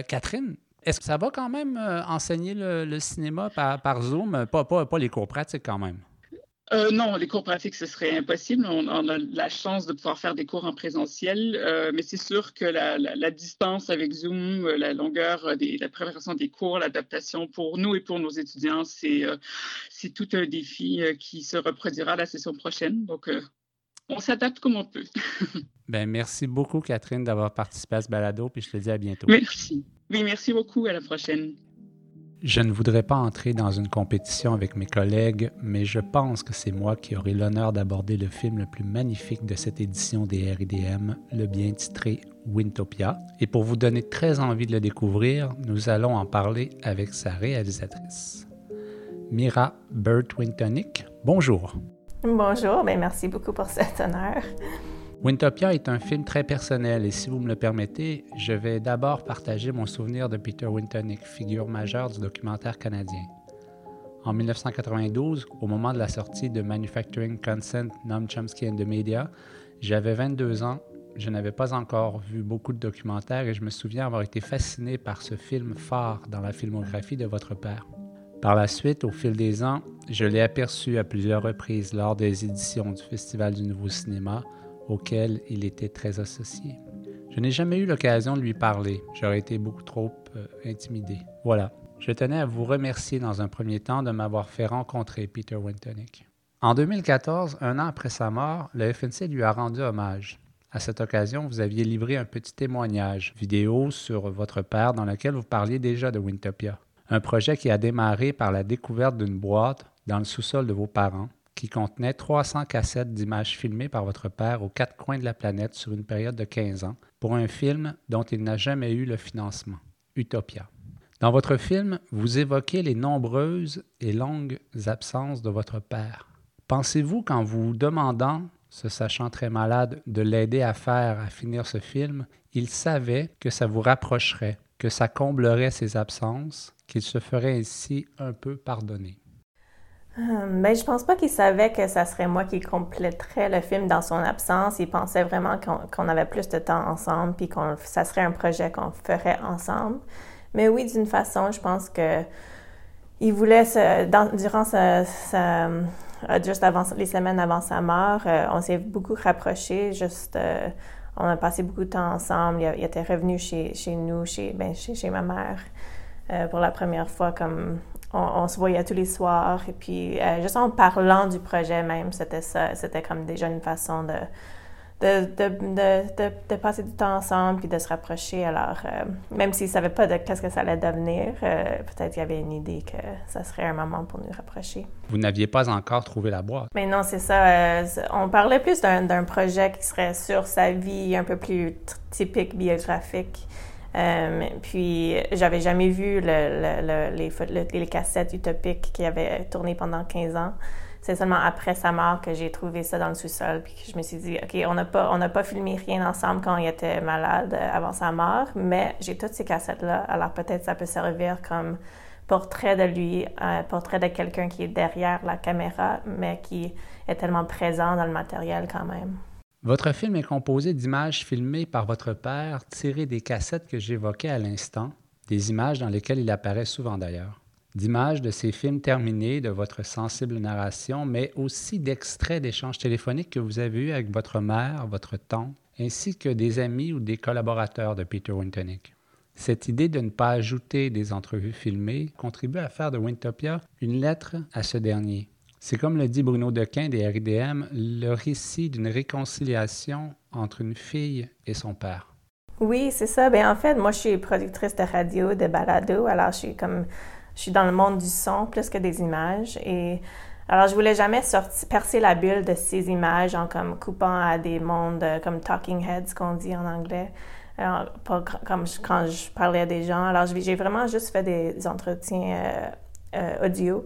Catherine, est-ce que ça va quand même euh, enseigner le, cinéma par, Zoom? Pas, pas, les cours pratiques quand même. Euh, non, les cours pratiques, ce serait impossible. On, a la chance de pouvoir faire des cours en présentiel, euh, mais c'est sûr que la, distance avec Zoom, la longueur, des, la préparation des cours, l'adaptation pour nous et pour nos étudiants, c'est c'est tout un défi qui se reproduira la session prochaine. Donc, on s'adapte comme on peut. ben, merci beaucoup, Catherine, d'avoir participé à ce balado, puis je te dis à bientôt. Merci. Oui, merci beaucoup. À la prochaine. Je ne voudrais pas entrer dans une compétition avec mes collègues, mais je pense que c'est moi qui aurai l'honneur d'aborder le film le plus magnifique de cette édition des RIDM, le bien titré Wintopia. Et pour vous donner très envie de le découvrir, nous allons en parler avec sa réalisatrice. Mira Burt Wintonic, bonjour. Bonjour, ben, merci beaucoup pour cet honneur. Wintopia est un film très personnel et si vous me le permettez, je vais d'abord partager mon souvenir de Peter Wintonick, figure majeure du documentaire canadien. En 1992, au moment de la sortie de Manufacturing Consent, Noam Chomsky and the Media, j'avais 22 ans, je n'avais pas encore vu beaucoup de documentaires et je me souviens avoir été fasciné par ce film phare dans la filmographie de votre père. Par la suite, au fil des ans, je l'ai aperçu à plusieurs reprises lors des éditions du Festival du Nouveau Cinéma, auquel il était très associé. Je n'ai jamais eu l'occasion de lui parler, j'aurais été beaucoup trop euh, intimidé. Voilà, je tenais à vous remercier dans un premier temps de m'avoir fait rencontrer Peter Wintonick. En 2014, un an après sa mort, le FNC lui a rendu hommage. À cette occasion, vous aviez livré un petit témoignage vidéo sur votre père dans lequel vous parliez déjà de Wintopia, un projet qui a démarré par la découverte d'une boîte dans le sous-sol de vos parents qui contenait 300 cassettes d'images filmées par votre père aux quatre coins de la planète sur une période de 15 ans pour un film dont il n'a jamais eu le financement, Utopia. Dans votre film, vous évoquez les nombreuses et longues absences de votre père. Pensez-vous qu'en vous demandant, se sachant très malade, de l'aider à faire, à finir ce film, il savait que ça vous rapprocherait, que ça comblerait ses absences, qu'il se ferait ainsi un peu pardonner? Euh, ben, je pense pas qu'il savait que ça serait moi qui compléterais le film dans son absence. Il pensait vraiment qu'on avait plus de temps ensemble, puis que ça serait un projet qu'on ferait ensemble. Mais oui, d'une façon, je pense que il voulait, durant sa, euh, juste avant, les semaines avant sa mort, euh, on s'est beaucoup rapprochés. Juste, on a passé beaucoup de temps ensemble. Il, était revenu chez, chez nous, chez, ben, chez ma mère. pour la première fois comme on, se voyait tous les soirs. Et puis, euh, juste en parlant du projet même, c'était ça. C'était comme déjà une façon de, de, de, de, passer du temps ensemble puis de se rapprocher. Alors, euh, même s'ils ne savaient pas de qu'est-ce que ça allait devenir, euh, peut-être qu'il y avait une idée que ça serait un moment pour nous rapprocher. Vous n'aviez pas encore trouvé la boîte? Mais non, c'est ça. Euh, on parlait plus d'un projet qui serait sur sa vie un peu plus typique biographique. Puis, j'avais jamais vu le, les, cassettes utopiques qui avaient tourné pendant 15 ans c'est seulement après sa mort que j'ai trouvé ça dans le sous-sol, puis que je me suis dit, OK, on n'a pas, filmé rien ensemble quand il était malade euh, avant sa mort, mais j'ai toutes ces cassettes-là, alors peut-être ça peut servir comme portrait de lui, un portrait de quelqu'un qui est derrière la caméra, mais qui est tellement présent dans le matériel quand même. Votre film est composé d'images filmées par votre père, tirées des cassettes que j'évoquais à l'instant, des images dans lesquelles il apparaît souvent d'ailleurs d'images de ces films terminés, de votre sensible narration, mais aussi d'extraits d'échanges téléphoniques que vous avez eus avec votre mère, votre tante, ainsi que des amis ou des collaborateurs de Peter Wintonick. Cette idée de ne pas ajouter des entrevues filmées contribue à faire de Wintopia une lettre à ce dernier. C'est comme le dit Bruno Dequin des RIDM, le récit d'une réconciliation entre une fille et son père. Oui, c'est ça. Ben, en fait, moi, je suis productrice de radio, de balado, alors je suis comme je suis dans le monde du son plus que des images. Et alors, je voulais jamais sortir, percer la bulle de ces images en comme coupant à des mondes euh, comme talking heads qu'on dit en anglais. Pas comme quand je parlais à des gens. Alors, j'ai vraiment juste fait des entretiens euh, euh, audio.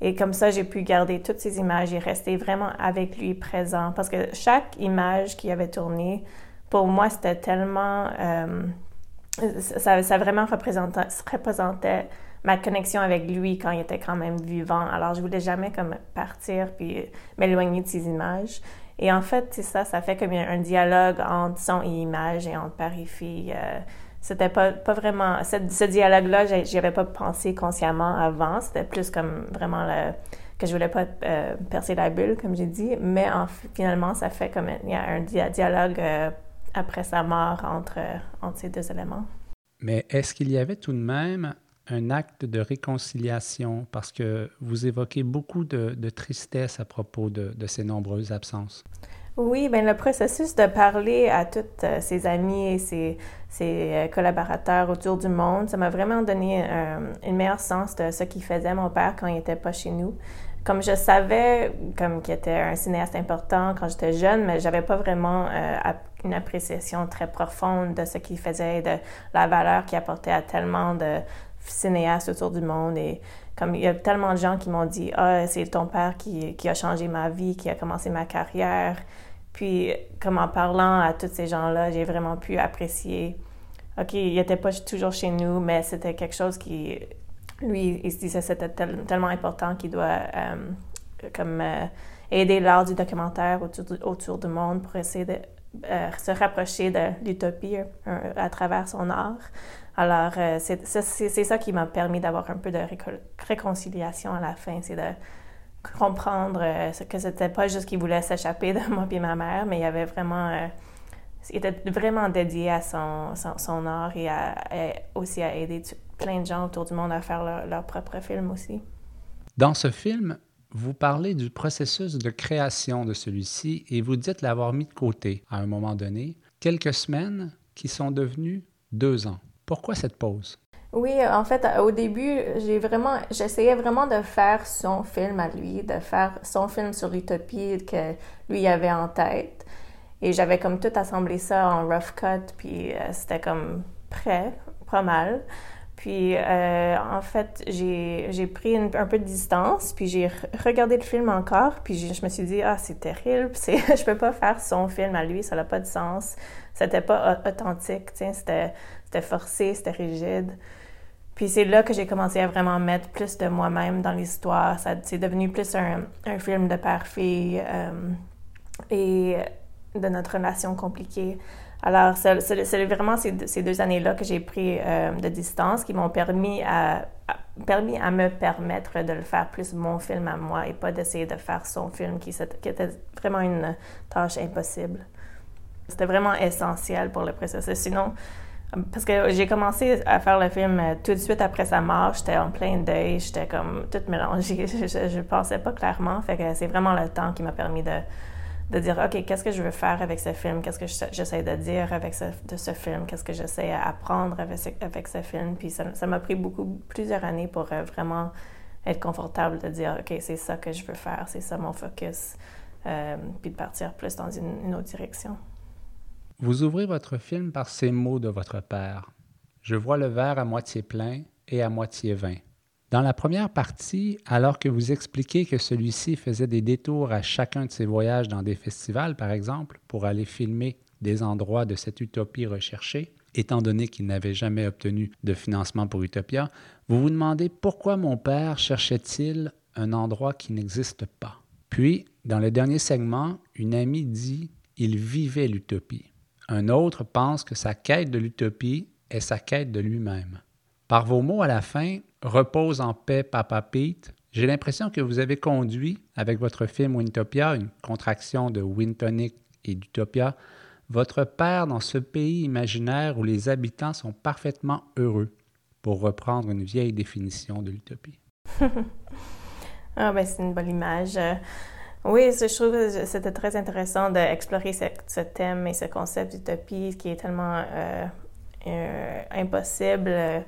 Et comme ça, j'ai pu garder toutes ces images et rester vraiment avec lui présent. Parce que chaque image qui avait tourné, pour moi, c'était tellement... ça, ça, vraiment représentait, représentait ma connexion avec lui quand il était quand même vivant. Alors, je voulais jamais comme partir puis m'éloigner de ces images. Et en fait, c'est ça, ça fait comme un dialogue entre son et image et entre père et fille. Euh, c'était pas, pas vraiment... Ce, dialogue-là, j'y avais pas pensé consciemment avant. C'était plus comme vraiment le, que je voulais pas euh, percer la bulle, comme j'ai dit. Mais en, finalement, ça fait comme... Il y a un dialogue euh, après sa mort entre, entre ces deux éléments. Mais est-ce qu'il y avait tout de même un acte de réconciliation? Parce que vous évoquez beaucoup de, tristesse à propos de, ces nombreuses absences. Oui, bien, le processus de parler à tous euh, ses amis et ses, euh, collaborateurs autour du monde, ça m'a vraiment donné un, une meilleure sens de ce qu'il faisait mon père quand il n'était pas chez nous. Comme je savais comme qu'il était un cinéaste important quand j'étais jeune, mais j'avais pas vraiment euh, une appréciation très profonde de ce qu'il faisait de la valeur qu'il apportait à tellement de, cinéastes autour du monde. Et comme il y a tellement de gens qui m'ont dit ah c'est ton père qui, qui, a changé ma vie qui a commencé ma carrière puis comme en parlant à tous ces gens là j'ai vraiment pu apprécier ok il n'était pas toujours chez nous mais c'était quelque chose qui lui il se disait c'était tellement important qu'il doit euh, comme euh, aider l'art du documentaire autour du, monde pour essayer de euh, se rapprocher de l'utopie à travers son art. Alors, c'est ça qui m'a permis d'avoir un peu de réconciliation à la fin, c'est de comprendre que c'était pas juste qu'il voulait s'échapper de moi et ma mère, mais il avait vraiment, il était vraiment dédié à son, son, art et, à, aussi à aider plein de gens autour du monde à faire leur, leur propre film aussi. Dans ce film, vous parlez du processus de création de celui-ci et vous dites l'avoir mis de côté à un moment donné, quelques semaines qui sont devenues deux ans. Pourquoi cette pause? Oui, en fait, au début, j'ai vraiment, j'essayais vraiment de faire son film à lui, de faire son film sur l'utopie que lui avait en tête. Et j'avais comme tout assemblé ça en rough cut, puis euh, c'était comme prêt, pas mal. Puis, euh, en fait, j'ai pris un peu de distance, puis j'ai regardé le film encore, puis je me suis dit, ah, c'est terrible, je peux pas faire son film à lui, ça n'a pas de sens. C'était pas authentique, c'était forcé, c'était rigide. Puis c'est là que j'ai commencé à vraiment mettre plus de moi-même dans l'histoire. C'est devenu plus un, un, film de père-fille euh, et de notre relation compliquée. Alors, c'est vraiment ces, deux années-là que j'ai pris euh, de distance qui m'ont permis à, permis à me permettre de le faire plus mon film à moi et pas d'essayer de faire son film qui, qui, était vraiment une tâche impossible. C'était vraiment essentiel pour le processus. Sinon, parce que j'ai commencé à faire le film euh, tout de suite après sa mort. J'étais en plein deuil, j'étais comme toute mélangée. Je, ne pensais pas clairement. Fait que c'est vraiment le temps qui m'a permis de, de dire, OK, qu'est-ce que je veux faire avec ce film? Qu'est-ce que j'essaie de dire avec de ce film? Qu'est-ce que j'essaie d'apprendre avec, avec ce film? Puis ça m'a pris beaucoup, plusieurs années pour euh, vraiment être confortable de dire, OK, c'est ça que je veux faire, c'est ça mon focus, euh, puis de partir plus dans une, une autre direction. Vous ouvrez votre film par ces mots de votre père. Je vois le verre à moitié plein et à moitié vain. Dans la première partie, alors que vous expliquez que celui-ci faisait des détours à chacun de ses voyages dans des festivals, par exemple, pour aller filmer des endroits de cette utopie recherchée, étant donné qu'il n'avait jamais obtenu de financement pour Utopia, vous vous demandez pourquoi mon père cherchait-il un endroit qui n'existe pas. Puis, dans le dernier segment, une amie dit il vivait l'utopie. Un autre pense que sa quête de l'utopie est sa quête de lui-même. Par vos mots à la fin, repose en paix, Papa Pete, j'ai l'impression que vous avez conduit, avec votre film Wintopia, une contraction de Wintonic et d'Utopia, votre père dans ce pays imaginaire où les habitants sont parfaitement heureux, pour reprendre une vieille définition de l'utopie. ah ben c'est une bonne image. Oui, je trouve que c'était très intéressant d'explorer ce, thème et ce concept d'utopie qui est tellement euh, euh, impossible, euh,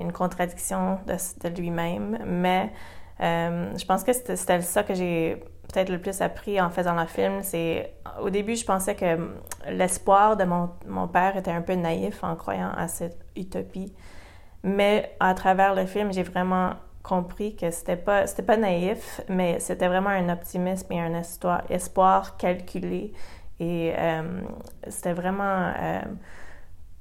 une contradiction de, lui-même. Mais euh, je pense que c'était ça que j'ai peut-être le plus appris en faisant le film. C'est au début, je pensais que l'espoir de mon, mon, père était un peu naïf en croyant à cette utopie. Mais à travers le film, j'ai vraiment compris que c'était pas c'était pas naïf, mais c'était vraiment un optimisme et un espoir, espoir calculé. Et c'était vraiment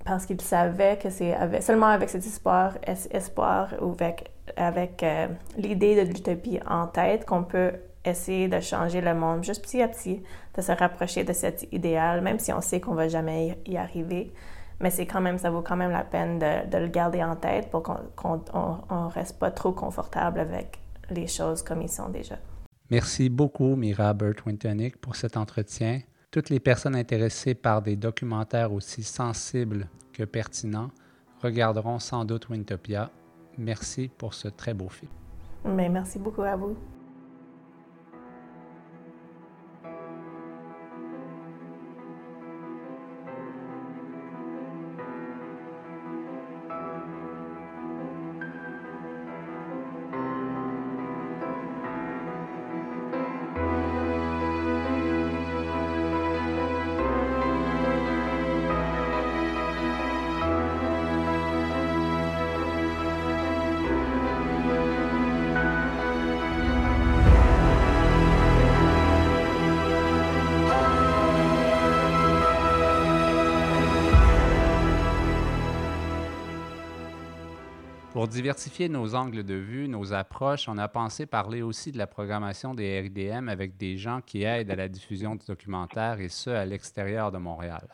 parce qu'il savait que c'est seulement avec cet espoir, espoir ou avec, avec euh, l'idée de l'utopie en tête qu'on peut essayer de changer le monde juste petit à petit, de se rapprocher de cet idéal, même si on sait qu'on va jamais y arriver. Mais c'est quand même, ça vaut quand même la peine de, le garder en tête pour qu'on ne reste pas trop confortable avec les choses comme ils sont déjà. Merci beaucoup, Mira Burt Wintonick, pour cet entretien. Toutes les personnes intéressées par des documentaires aussi sensibles que pertinents regarderont sans doute Wintopia. Merci pour ce très beau film. Merci beaucoup à vous. Diversifier nos angles de vue, nos approches, on a pensé parler aussi de la programmation des RIDM avec des gens qui aident à la diffusion du documentaire et ce, à l'extérieur de Montréal.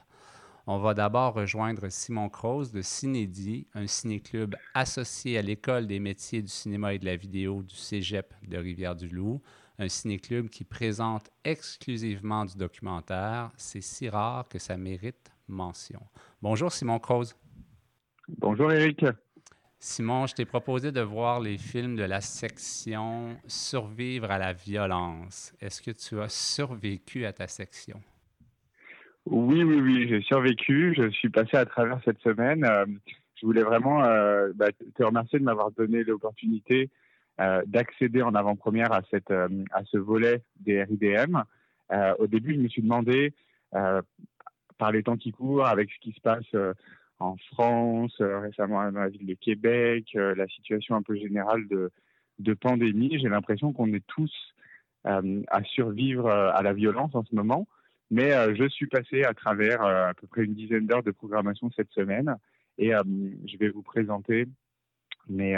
On va d'abord rejoindre Simon Croze de Cinédi, un ciné-club associé à l'École des métiers du cinéma et de la vidéo du Cégep de Rivière-du-Loup, un ciné-club qui présente exclusivement du documentaire. C'est si rare que ça mérite mention. Bonjour Simon Croze. Bonjour Eric. Simon, je t'ai proposé de voir les films de la section Survivre à la violence. Est-ce que tu as survécu à ta section? Oui, oui, oui, j'ai survécu. Je suis passé à travers cette semaine. Euh, je voulais vraiment euh, bah, te remercier de m'avoir donné l'opportunité euh, d'accéder en avant-première à, à ce volet des RIDM. au début, je me suis demandé, par les temps qui courent, avec ce qui se passe en France, euh, récemment dans la ville de Québec, euh, la situation un peu générale de, pandémie. J'ai l'impression qu'on est tous euh, à survivre à la violence en ce moment. Mais je suis passé à travers à peu près une dizaine d'heures de programmation cette semaine et je vais vous présenter mes,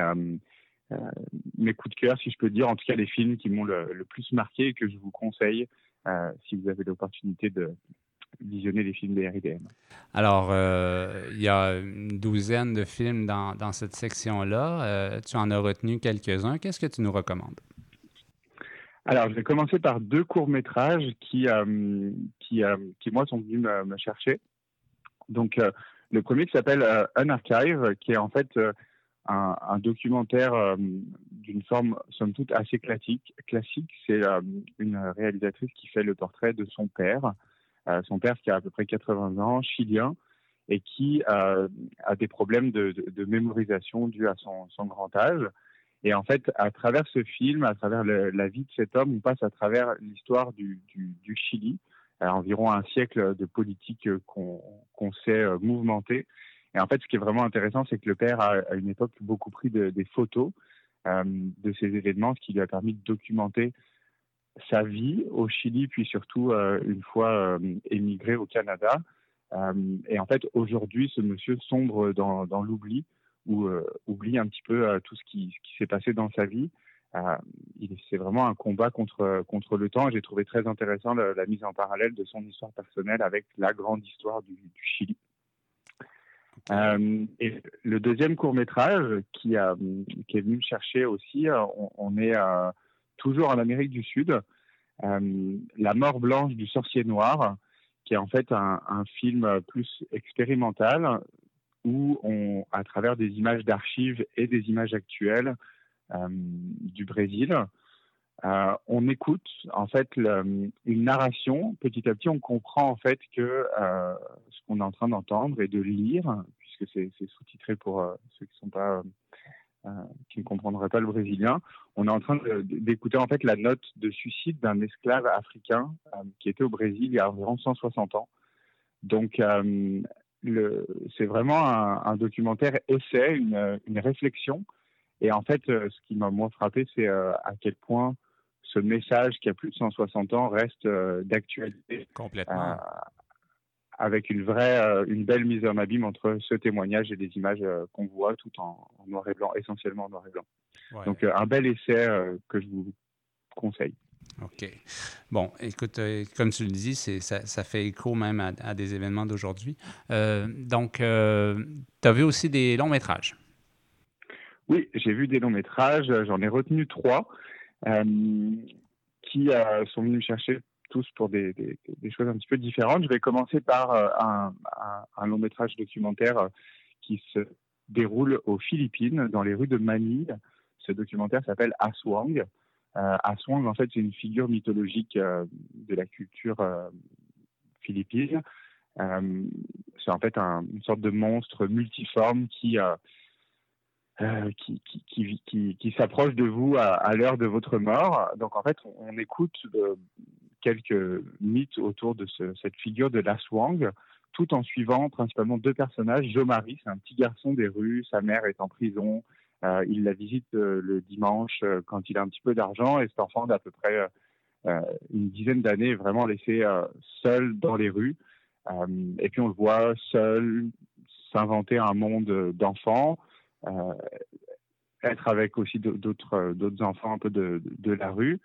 coups de cœur, si je peux dire, en tout cas les films qui m'ont le, plus marqué et que je vous conseille si vous avez l'opportunité de, visionner les films des RIDM. Alors, euh, il y a une douzaine de films dans, dans cette section-là. Euh, tu en as retenu quelques-uns. Qu'est-ce que tu nous recommandes? Alors, je vais commencer par deux courts-métrages qui, euh, qui, qui, moi, sont venus me, chercher. Donc, le premier qui s'appelle Un Archive, qui est en fait un, documentaire d'une forme, somme toute, assez classique. classique. C'est une réalisatrice qui fait le portrait de son père. Son père qui a à peu près 80 ans, chilien, et qui a des problèmes de, mémorisation dus à son, grand âge. Et en fait, à travers ce film, à travers la vie de cet homme, on passe à travers l'histoire du, Chili, environ un siècle de politique qu'on sait mouvementée. Et en fait, ce qui est vraiment intéressant, c'est que le père a à une époque beaucoup pris des photos de ces événements, ce qui lui a permis de documenter sa vie au Chili, puis surtout une fois émigré au Canada. Euh, et en fait, aujourd'hui, ce monsieur sombre dans, dans l'oubli ou euh, oublie un petit peu euh, tout ce qui, s'est passé dans sa vie. c'est vraiment un combat contre, contre le temps. J'ai trouvé très intéressant la, mise en parallèle de son histoire personnelle avec la grande histoire du, Chili. et le deuxième court métrage qui, a, qui est venu me chercher aussi, on, est toujours en Amérique du Sud, La mort blanche du sorcier noir, qui est en fait un, film plus expérimental où à travers des images d'archives et des images actuelles euh, du Brésil, euh, on écoute en fait une narration. Petit à petit, on comprend en fait que euh, ce qu'on est en train d'entendre et de lire, puisque c'est sous-titré pour ceux qui sont pas euh, qui ne comprendrait pas le brésilien. On est en train d'écouter en fait la note de suicide d'un esclave africain euh, qui était au Brésil il y a environ 160 ans. Donc euh, c'est vraiment un, documentaire essai, une, une, réflexion. Et en fait, ce qui m'a moins frappé, c'est à quel point ce message qui a plus de 160 ans reste d'actualité. Complètement avec une vraie, euh, une belle mise en abîme entre ce témoignage et des images euh, qu'on voit tout en, noir et blanc, essentiellement en noir et blanc. Donc euh, un bel essai que je vous conseille. OK. Bon, écoute, comme tu le dis, ça, ça, fait écho même à, des événements d'aujourd'hui. donc, tu as vu aussi des longs métrages? Oui, j'ai vu des longs métrages. J'en ai retenu trois qui sont venus me chercher tous pour des, choses un petit peu différentes. Je vais commencer par euh, un, long métrage documentaire euh, qui se déroule aux Philippines, dans les rues de Manille. Ce documentaire s'appelle Aswang. Euh, Aswang, en fait, c'est une figure mythologique de la culture philippine. c'est en fait une sorte de monstre multiforme qui, qui, qui, qui, s'approche de vous à, l'heure de votre mort. Donc, en fait, on, écoute quelques mythes autour de cette figure de Wang, tout en suivant principalement deux personnages. Jo Marie, c'est un petit garçon des rues, sa mère est en prison, euh, il la visite euh, le dimanche euh, quand il a un petit peu d'argent, et cet enfant d'à peu près une dizaine d'années est vraiment laissé seul dans les rues. et puis on le voit seul s'inventer un monde d'enfants, être avec aussi d'autres enfants un peu de la rue.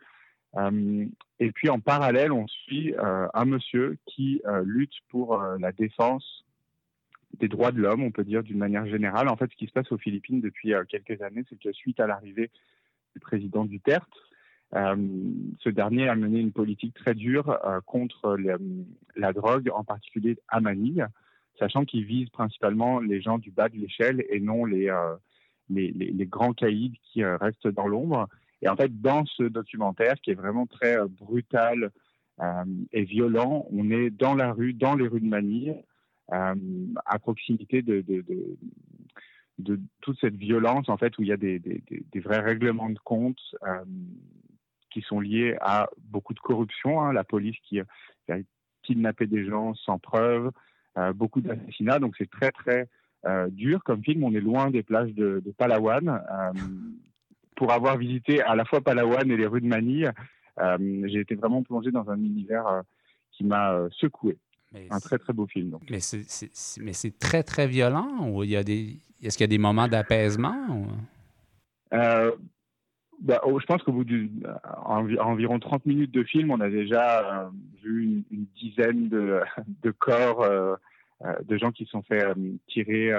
Euh, et puis en parallèle, on suit euh, un monsieur qui euh, lutte pour la défense des droits de l'homme, on peut dire d'une manière générale. En fait, ce qui se passe aux Philippines depuis quelques années, c'est que suite à l'arrivée du président Duterte, ce dernier a mené une politique très dure contre la drogue, en particulier à Manille, sachant qu'il vise principalement les gens du bas de l'échelle et non les, les, les, grands caïds qui restent dans l'ombre. Et en fait, dans ce documentaire, qui est vraiment très euh, brutal euh, et violent, on est dans la rue, dans les rues de Manille, euh, à proximité de, toute cette violence, en fait, où il y a des, vrais règlements de compte qui sont liés à beaucoup de corruption. Hein, la police qui a kidnappé des gens sans preuve, beaucoup d'assassinats. Donc c'est très très dur comme film. On est loin des plages de Palawan pour avoir visité à la fois Palawan et les rues de Manille, euh, j'ai été vraiment plongé dans un univers euh, qui m'a euh, secoué. un très très beau film. Donc. Mais c'est très très violent ou il y a des est-ce qu'il y a des moments d'apaisement bah, oh, je pense qu'au bout d'environ 30 minutes de film, on a déjà vu une, dizaine de, de corps de gens qui sont fait tirer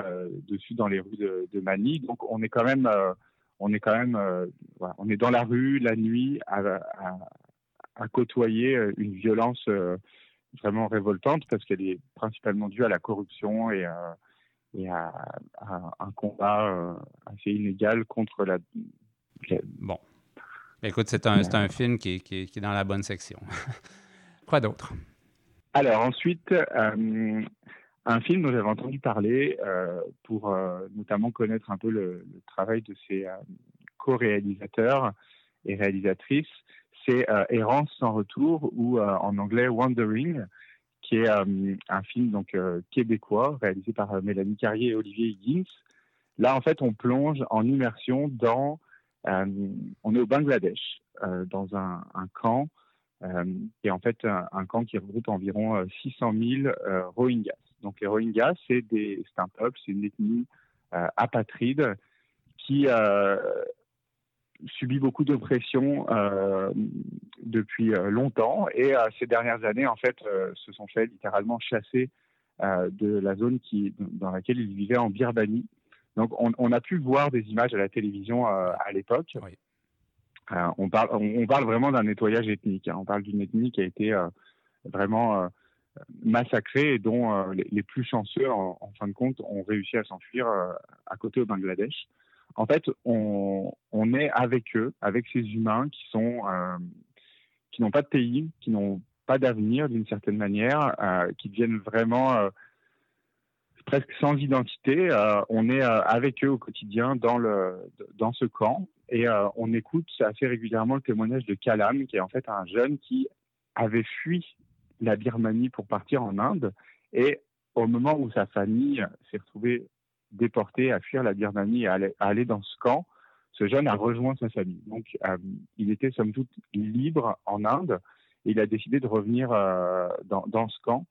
dessus dans les rues de, de, Manille. Donc on est quand même on est quand même, euh, on est dans la rue la nuit à, côtoyer euh, une violence euh, vraiment révoltante parce qu'elle est principalement due à la corruption et, et à, un combat assez inégal contre la. Bon. Écoute, c'est un, un, film qui, qui, est dans la bonne section. Quoi d'autre? Alors ensuite, un film dont j'avais entendu parler pour notamment connaître un peu le, le travail de ces co-réalisateurs et réalisatrices, c'est euh, Errance sans retour ou euh, en anglais Wandering, qui est euh, un film donc québécois réalisé par Mélanie Carrier et Olivier Higgins. Là, en fait, on plonge en immersion dans, on est au Bangladesh, dans un, camp qui est en fait un, camp qui regroupe environ 600 000 Rohingyas. Donc les Rohingyas, c'est un peuple, c'est une ethnie apatride qui subit beaucoup d'oppression euh, depuis euh, longtemps et euh, ces dernières années, en fait, se sont fait littéralement chasser de la zone qui, dans laquelle ils vivaient en Birmanie. Donc, on, a pu voir des images à la télévision à l'époque. on, parle, on, parle vraiment d'un nettoyage ethnique. Hein. On parle d'une ethnie qui a été vraiment massacrée et dont les, plus chanceux, en, fin de compte, ont réussi à s'enfuir à côté au Bangladesh en fait, on, est avec eux, avec ces humains qui sont euh, qui n'ont pas de pays, qui n'ont pas d'avenir d'une certaine manière, euh, qui deviennent vraiment euh, presque sans identité. on est avec eux au quotidien dans le dans ce camp et on écoute assez régulièrement le témoignage de Kalam, qui est en fait un jeune qui avait fui la Birmanie pour partir en Inde et au moment où sa famille s'est retrouvée déporté à fuir la Birmanie et à aller, dans ce camp, ce jeune a rejoint sa famille. Donc, euh, il était somme toute libre en Inde et il a décidé de revenir euh, dans, ce camp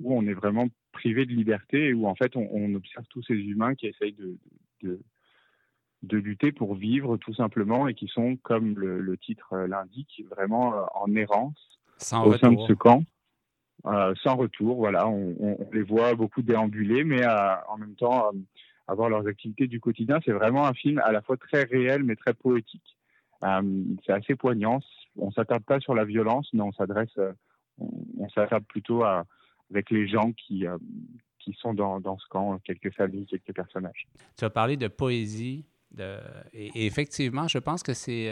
où on est vraiment privé de liberté et où en fait on, observe tous ces humains qui essayent de, de, lutter pour vivre tout simplement et qui sont, comme le, titre l'indique, vraiment euh, en errance au sein de ce camp. Sans retour, voilà, on, les voit beaucoup déambuler, mais en même temps, avoir leurs activités du quotidien. C'est vraiment un film à la fois très réel mais très poétique. Euh, c'est assez poignant. On s'attarde pas sur la violence, mais on s'adresse, euh, on, s'attarde plutôt avec les gens qui, euh, qui sont dans, dans, ce camp, quelques familles, quelques personnages. Tu as parlé de poésie. Et, effectivement, je pense que c'est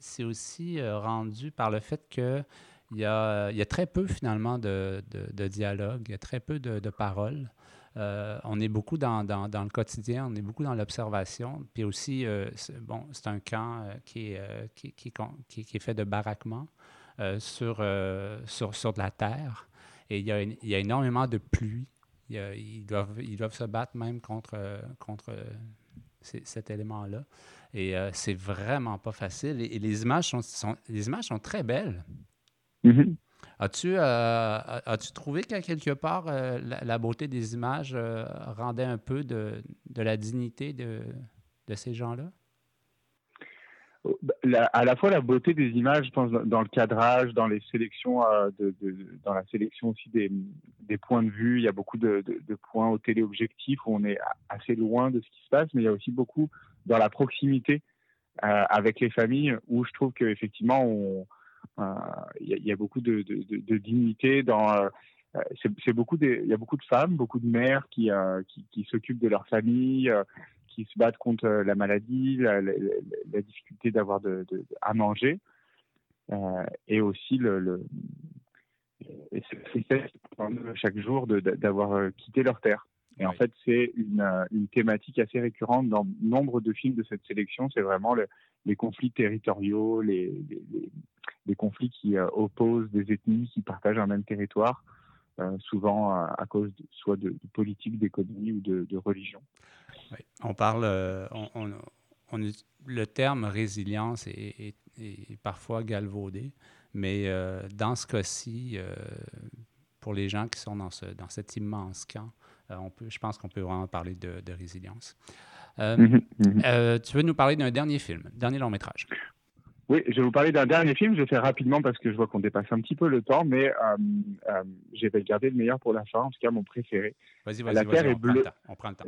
c'est aussi rendu par le fait que il y, a, très peu finalement de, dialogue, il y a très peu de, de paroles. Euh, on est beaucoup dans, le quotidien, on est beaucoup dans l'observation. Puis aussi, euh, bon, c'est un camp euh, qui, est, fait de baraquements sur, de la terre. Et il y a, énormément de pluie. ils, doivent, se battre même contre, cet élément-là. Et c'est vraiment pas facile. Et, les images sont très belles. Mm-hmm. As-tu euh, as trouvé qu'à quelque part, euh, la, beauté des images euh, rendait un peu de, de la dignité de, de ces gens-là? à la fois la beauté des images, je pense, dans le cadrage, dans les sélections, de, dans la sélection aussi des, des, points de vue. Il y a beaucoup de, de, points au téléobjectif où on est assez loin de ce qui se passe, mais il y a aussi beaucoup dans la proximité avec les familles où je trouve qu'effectivement, on, il y, a beaucoup de, dignité dans euh, euh, c'est beaucoup il y a beaucoup de femmes, beaucoup de mères qui, qui, s'occupent de leur famille, qui se battent contre la maladie, la, difficulté d'avoir de, à manger, et aussi le, le chaque jour d'avoir quitté leur terre. Et en fait, c'est une, une, thématique assez récurrente dans nombre de films de cette sélection. C'est vraiment les conflits territoriaux, les, conflits qui euh, opposent des ethnies qui partagent un même territoire, euh, souvent euh, à cause soit de, politique, d'économie ou de, religion. On parle, on, le terme résilience est, parfois galvaudé, mais dans ce cas-ci, pour les gens qui sont dans, ce, dans cet immense camp, on peut, je pense qu'on peut vraiment parler de, résilience. Mhm, mhm. tu veux nous parler d'un dernier film, dernier long métrage? Oui, je vais vous parler d'un dernier film. Je vais faire rapidement parce que je vois qu'on dépasse un petit peu le temps, mais euh, euh, je vais garder le meilleur pour la fin, en tout cas mon préféré. Vas-y, vas-y, la Terre est bleue. On prend le temps.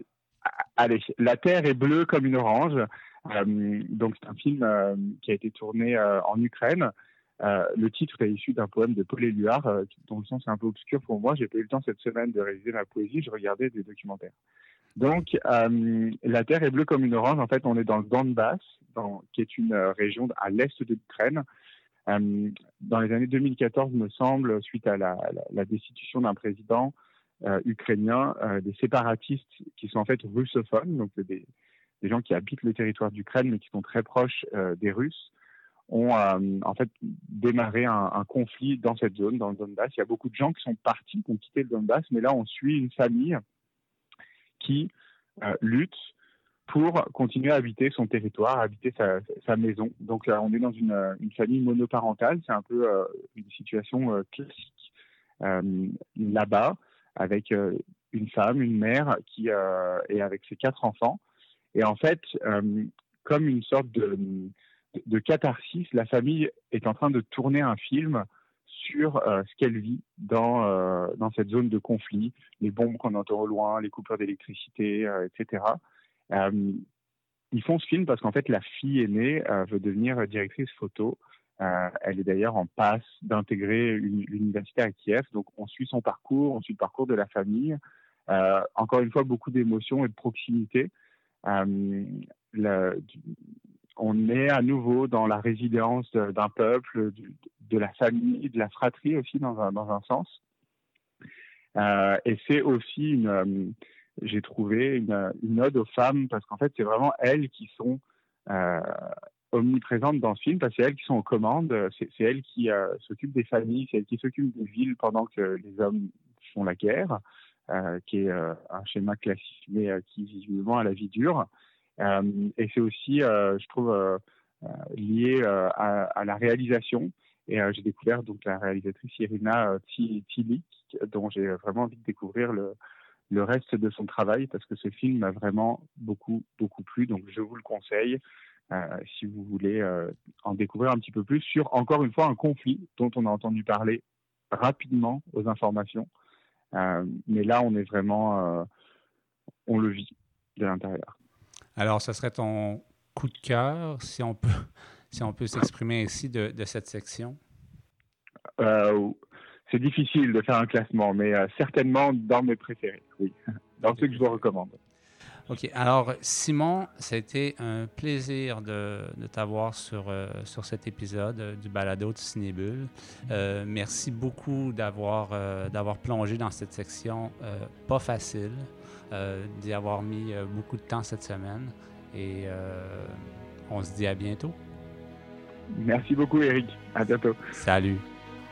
Allez, La Terre est bleue comme une orange. Euh, donc c'est un film qui a été tourné en Ukraine. Le titre est issu d'un poème de Paul Éluard, dont le sens est un peu obscur pour moi. J'ai pas eu le temps cette semaine de réviser ma poésie. Je regardais des documentaires. Donc, la Terre est bleue comme une orange. En fait, on est dans le Donbass, qui est une région à l'est de l'Ukraine. dans les années 2014, me semble, suite à la, la destitution d'un président ukrainien, des séparatistes qui sont en fait russophones, donc des, des gens qui habitent le territoire d'Ukraine mais qui sont très proches des Russes, ont euh, en fait démarré un, conflit dans cette zone, dans le Donbass. Il y a beaucoup de gens qui sont partis, qui ont quitté le Donbass, mais là on suit une famille qui euh, lutte pour continuer à habiter son territoire, à habiter sa, maison. Donc là, on est dans une, famille monoparentale, c'est un peu euh, une situation classique là-bas, avec une femme, une mère qui est avec ses quatre enfants. Et en fait, comme une sorte de de catharsis, la famille est en train de tourner un film sur euh, ce qu'elle vit dans, euh, dans cette zone de conflit, les bombes qu'on entend au loin, les coupures d'électricité, euh, etc. ils font ce film parce qu'en fait, la fille aînée veut devenir directrice photo. elle est d'ailleurs en passe d'intégrer l'université à Kiev. Donc, on suit son parcours, on suit le parcours de la famille. encore une fois, beaucoup d'émotions et de proximité. On est à nouveau dans la résidence d'un peuple, de, la famille, de la fratrie aussi dans un, sens. Euh, et c'est aussi euh, j'ai trouvé une, une, ode aux femmes parce qu'en fait c'est vraiment elles qui sont euh, omniprésentes dans ce film parce que c'est elles qui sont aux commandes, c'est, elles qui s'occupent des familles, c'est elles qui s'occupent des villes pendant que les hommes font la guerre, qui est un schéma classique mais qui visiblement à la vie dure. Euh, et c'est aussi, euh, je trouve, euh, lié à, la réalisation. Et j'ai découvert donc la réalisatrice Irina Tilic, dont j'ai vraiment envie de découvrir le, le reste de son travail parce que ce film m'a vraiment beaucoup, beaucoup plu. Donc, je vous le conseille si vous voulez en découvrir un petit peu plus sur, encore une fois, un conflit dont on a entendu parler rapidement aux informations. mais là, on est vraiment, on le vit de l'intérieur. Alors, ce serait ton coup de cœur, si on peut, si on peut s'exprimer ainsi, de, cette section? Euh, c'est difficile de faire un classement, mais euh, certainement dans mes préférés, oui. Dans ceux que je vous recommande. OK. Alors, Simon, ça a été un plaisir de, t'avoir sur, euh, sur cet épisode du balado de Cinébule. merci beaucoup d'avoir d'avoir plongé dans cette section pas facile. Euh, d'y avoir mis euh, beaucoup de temps cette semaine. Et euh, on se dit à bientôt. Merci beaucoup, Eric. À bientôt. Salut.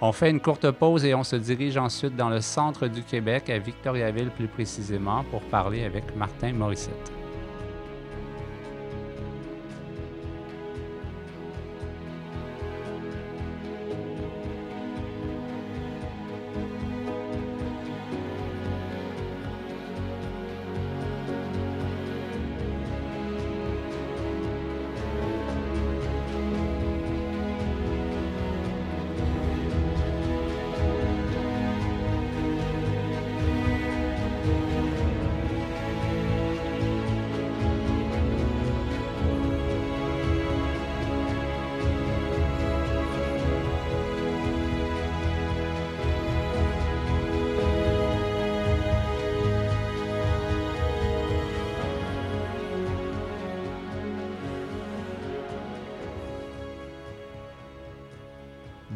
On fait une courte pause et on se dirige ensuite dans le centre du Québec, à Victoriaville plus précisément, pour parler avec Martin Morissette.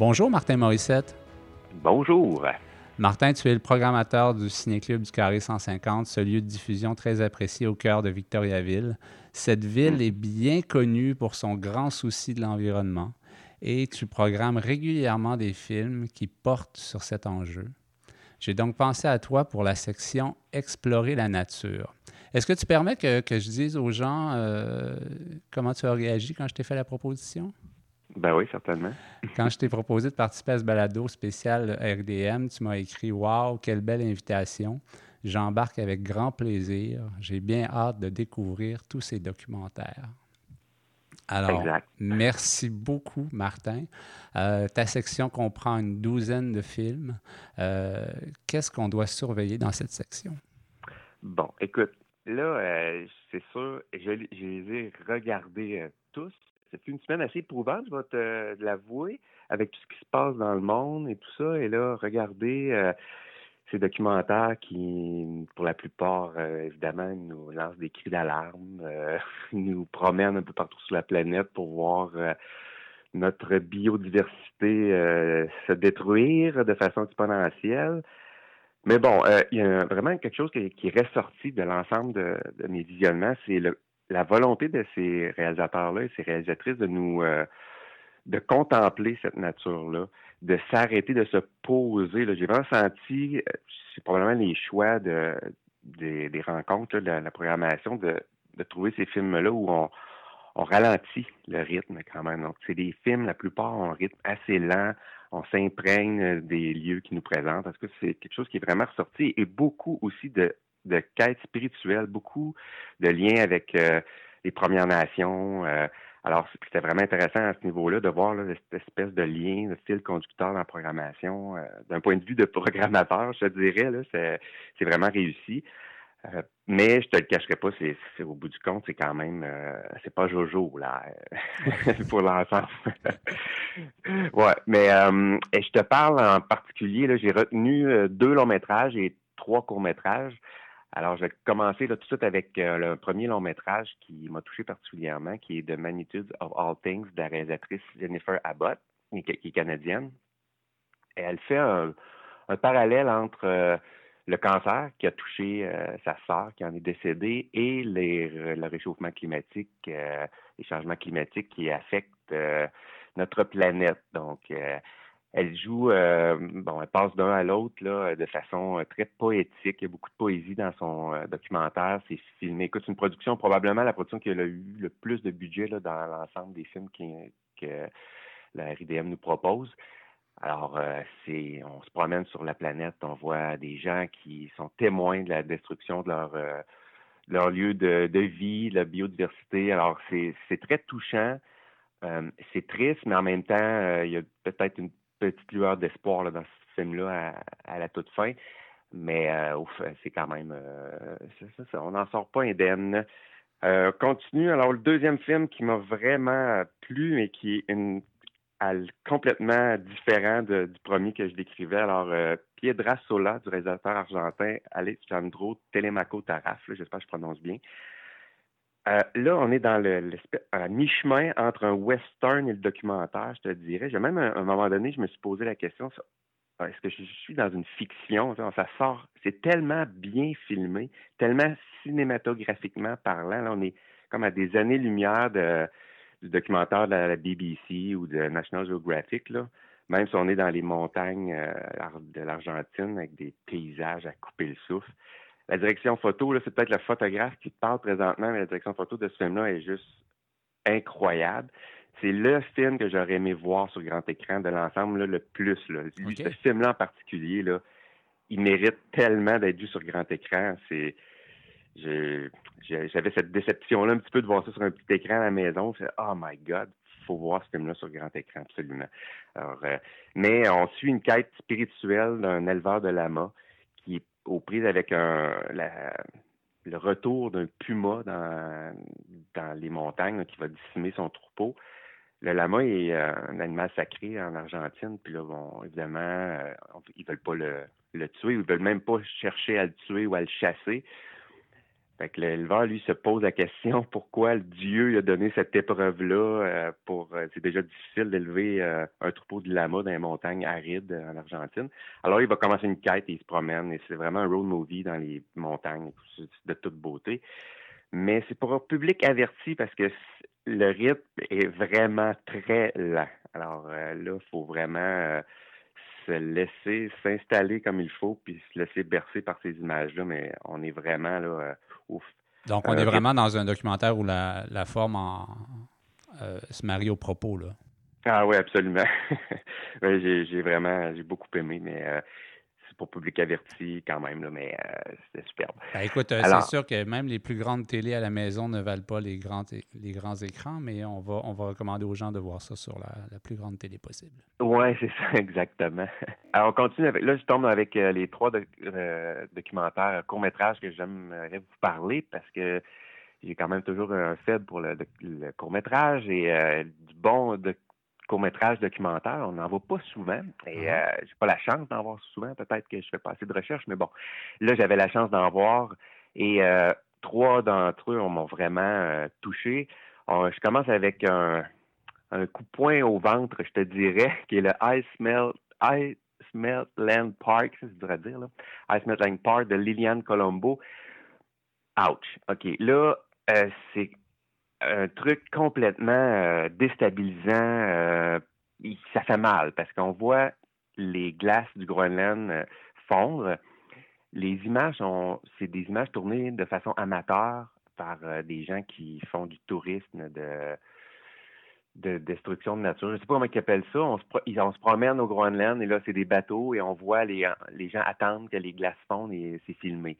Bonjour Martin Morissette. Bonjour. Martin, tu es le programmateur du Ciné-Club du Carré 150, ce lieu de diffusion très apprécié au cœur de Victoriaville. Cette ville mm. est bien connue pour son grand souci de l'environnement et tu programmes régulièrement des films qui portent sur cet enjeu. J'ai donc pensé à toi pour la section Explorer la nature. Est-ce que tu permets que, je dise aux gens euh, comment tu as réagi quand je t'ai fait la proposition? Ben oui, certainement. Quand je t'ai proposé de participer à ce balado spécial RDM, tu m'as écrit Waouh, quelle belle invitation. J'embarque avec grand plaisir. J'ai bien hâte de découvrir tous ces documentaires. Alors, merci beaucoup, Martin. Euh, ta section comprend une douzaine de films. Euh, qu'est-ce qu'on doit surveiller dans cette section? Bon, écoute, là, euh, c'est sûr, je, les ai regardés tous c'est une semaine assez éprouvante, je vais te l'avouer, avec tout ce qui se passe dans le monde et tout ça. Et là, regardez, euh, ces documentaires qui, pour la plupart, euh, évidemment, nous lancent des cris d'alarme, euh, nous promènent un peu partout sur la planète pour voir notre biodiversité se détruire de façon exponentielle. Mais bon, il y a vraiment quelque chose qui, est ressorti de l'ensemble de, de, mes visionnements, c'est la volonté de ces réalisateurs-là et ces réalisatrices de nous de contempler cette nature-là, de s'arrêter, de se poser. J'ai vraiment senti, euh, c'est probablement les choix de, des, rencontres, de la, programmation, de, de trouver ces films-là où on, on ralentit le rythme quand même. Donc, c'est des films, la plupart ont un rythme assez lent. On s'imprègne des lieux qui nous présentent parce que c'est quelque chose qui est vraiment ressorti? Et beaucoup aussi de, de quêtes spirituelles, beaucoup de liens avec euh, les Premières Nations, euh, alors, c'était vraiment intéressant à ce niveau-là de voir cette espèce de lien, de fil conducteur dans la programmation. Euh, d'un point de vue de programmateur, je te dirais, c'est, vraiment réussi. Euh, mais je te le cacherai pas, c'est, au bout du compte, c'est quand même, euh, c'est pas Jojo là pour l'ensemble. ouais, mais et je te parle en particulier là, j'ai retenu deux longs métrages et trois courts métrages. Alors, je vais commencer tout de suite avec euh, le premier long métrage qui m'a touché particulièrement, qui est The Magnitude of All Things de la réalisatrice Jennifer Abbott, qui, est canadienne. Elle fait un, parallèle entre euh, le cancer qui a touché euh, sa sœur qui en est décédée et le réchauffement climatique, les changements climatiques qui affectent notre planète. Donc, elle joue, euh, bon, elle passe d'un à l'autre là, de façon euh, très poétique. Il y a beaucoup de poésie dans son euh, documentaire. C'est filmé. Écoute, c'est une production, probablement la production qui a eu le plus de budget là, dans l'ensemble des films que la RIDM nous propose. Alors, c'est, on se promène sur la planète, on voit des gens qui sont témoins de la destruction de leur, lieu de, vie, de la biodiversité. Alors, c'est très touchant. c'est triste, mais en même temps, il y a peut-être une petite lueur d'espoir dans ce film-là à, la toute fin. Mais euh, c'est quand même euh, on n'en sort pas indemne. Euh, continue. Alors, le deuxième film qui m'a vraiment plu et qui est complètement différent du premier que je décrivais. Alors, Piedra Sola, du réalisateur argentin Alejandro Telemaco Taraf, j'espère que je prononce bien. Euh, là, on est dans le, mi-chemin entre un western et le documentaire, je te dirais. J'ai même, à un moment donné, je me suis posé la question est-ce que je suis dans une fiction sort, c'est tellement bien filmé, tellement cinématographiquement parlant. Là, on est comme à des années-lumière du documentaire de la, BBC ou de National Geographic. Là. Même si on est dans les montagnes euh, de l'Argentine avec des paysages à couper le souffle la direction photo, c'est peut-être le photographe qui parle présentement, mais la direction photo de ce film-là est juste incroyable. C'est le film que j'aurais aimé voir sur grand écran de l'ensemble le plus. Là. Ce film-là en particulier, là, il mérite tellement d'être vu sur grand écran. C'est j'avais cette déception-là un petit peu de voir ça sur un petit écran à la maison. oh my God, il faut voir ce film-là sur grand écran, absolument. Euh, mais on suit une quête spirituelle d'un éleveur de lama aux prises avec un, le retour d'un puma dans, dans les montagnes qui va décimer son troupeau. Le lama est euh, un animal sacré en Argentine, puis là, bon, évidemment, euh, ils veulent pas le, le tuer, ils veulent même pas chercher à le tuer ou à le chasser. Fait que l'éleveur, lui, se pose la question pourquoi Dieu a donné cette épreuve-là euh, pour euh, c'est déjà difficile d'élever euh, un troupeau de lama dans les montagnes arides en Argentine. Alors il va commencer une quête et il se promène et c'est vraiment un road movie dans les montagnes de toute beauté. Mais c'est pour un public averti parce que le rythme est vraiment très lent. Alors là, il faut vraiment se laisser s'installer comme il faut puis se laisser bercer par ces images-là, mais on est vraiment là donc, on est euh, vraiment dans un documentaire où la, forme euh, se marie au propos. Là. Ah oui, absolument. j'ai vraiment j'ai beaucoup aimé, mais euh, pour public averti quand même, là, mais euh, c'était superbe. Ben, écoute, euh, c'est sûr que même les plus grandes télés à la maison ne valent pas les grands, les grands écrans, mais on va, on va recommander aux gens de voir ça sur la, plus grande télé possible. Oui, c'est ça, exactement. Alors, on continue avec. Là, je tombe avec euh, les trois documentaires courts-métrages que j'aimerais vous parler parce que j'ai quand même toujours un faible pour le, court-métrage et du bon courts-métrages documentaires. On n'en voit pas souvent. Et uh-huh. euh, j'ai pas la chance d'en voir souvent. Peut-être que je fais pas assez de recherches, mais bon. Là, j'avais la chance d'en voir. Et euh, trois d'entre eux m'ont vraiment euh, touché. je commence avec un, coup de poing au ventre, je te dirais, qui est le Ice Melt, Ice Land Park, ça je dire, là. Ice Melt Land Park de Liliane Colombo. Ouch. OK. Là, c'est un truc complètement euh, déstabilisant. Euh, ça fait mal parce qu'on voit les glaces du Groenland euh, fondre. Les images c'est des images tournées de façon amateur par des gens qui font du tourisme de, de destruction de nature. Je ne sais pas comment ils appellent ça. On se, on se promène au Groenland et là, c'est des bateaux et on voit les, les gens attendre que les glaces fondent et c'est filmé.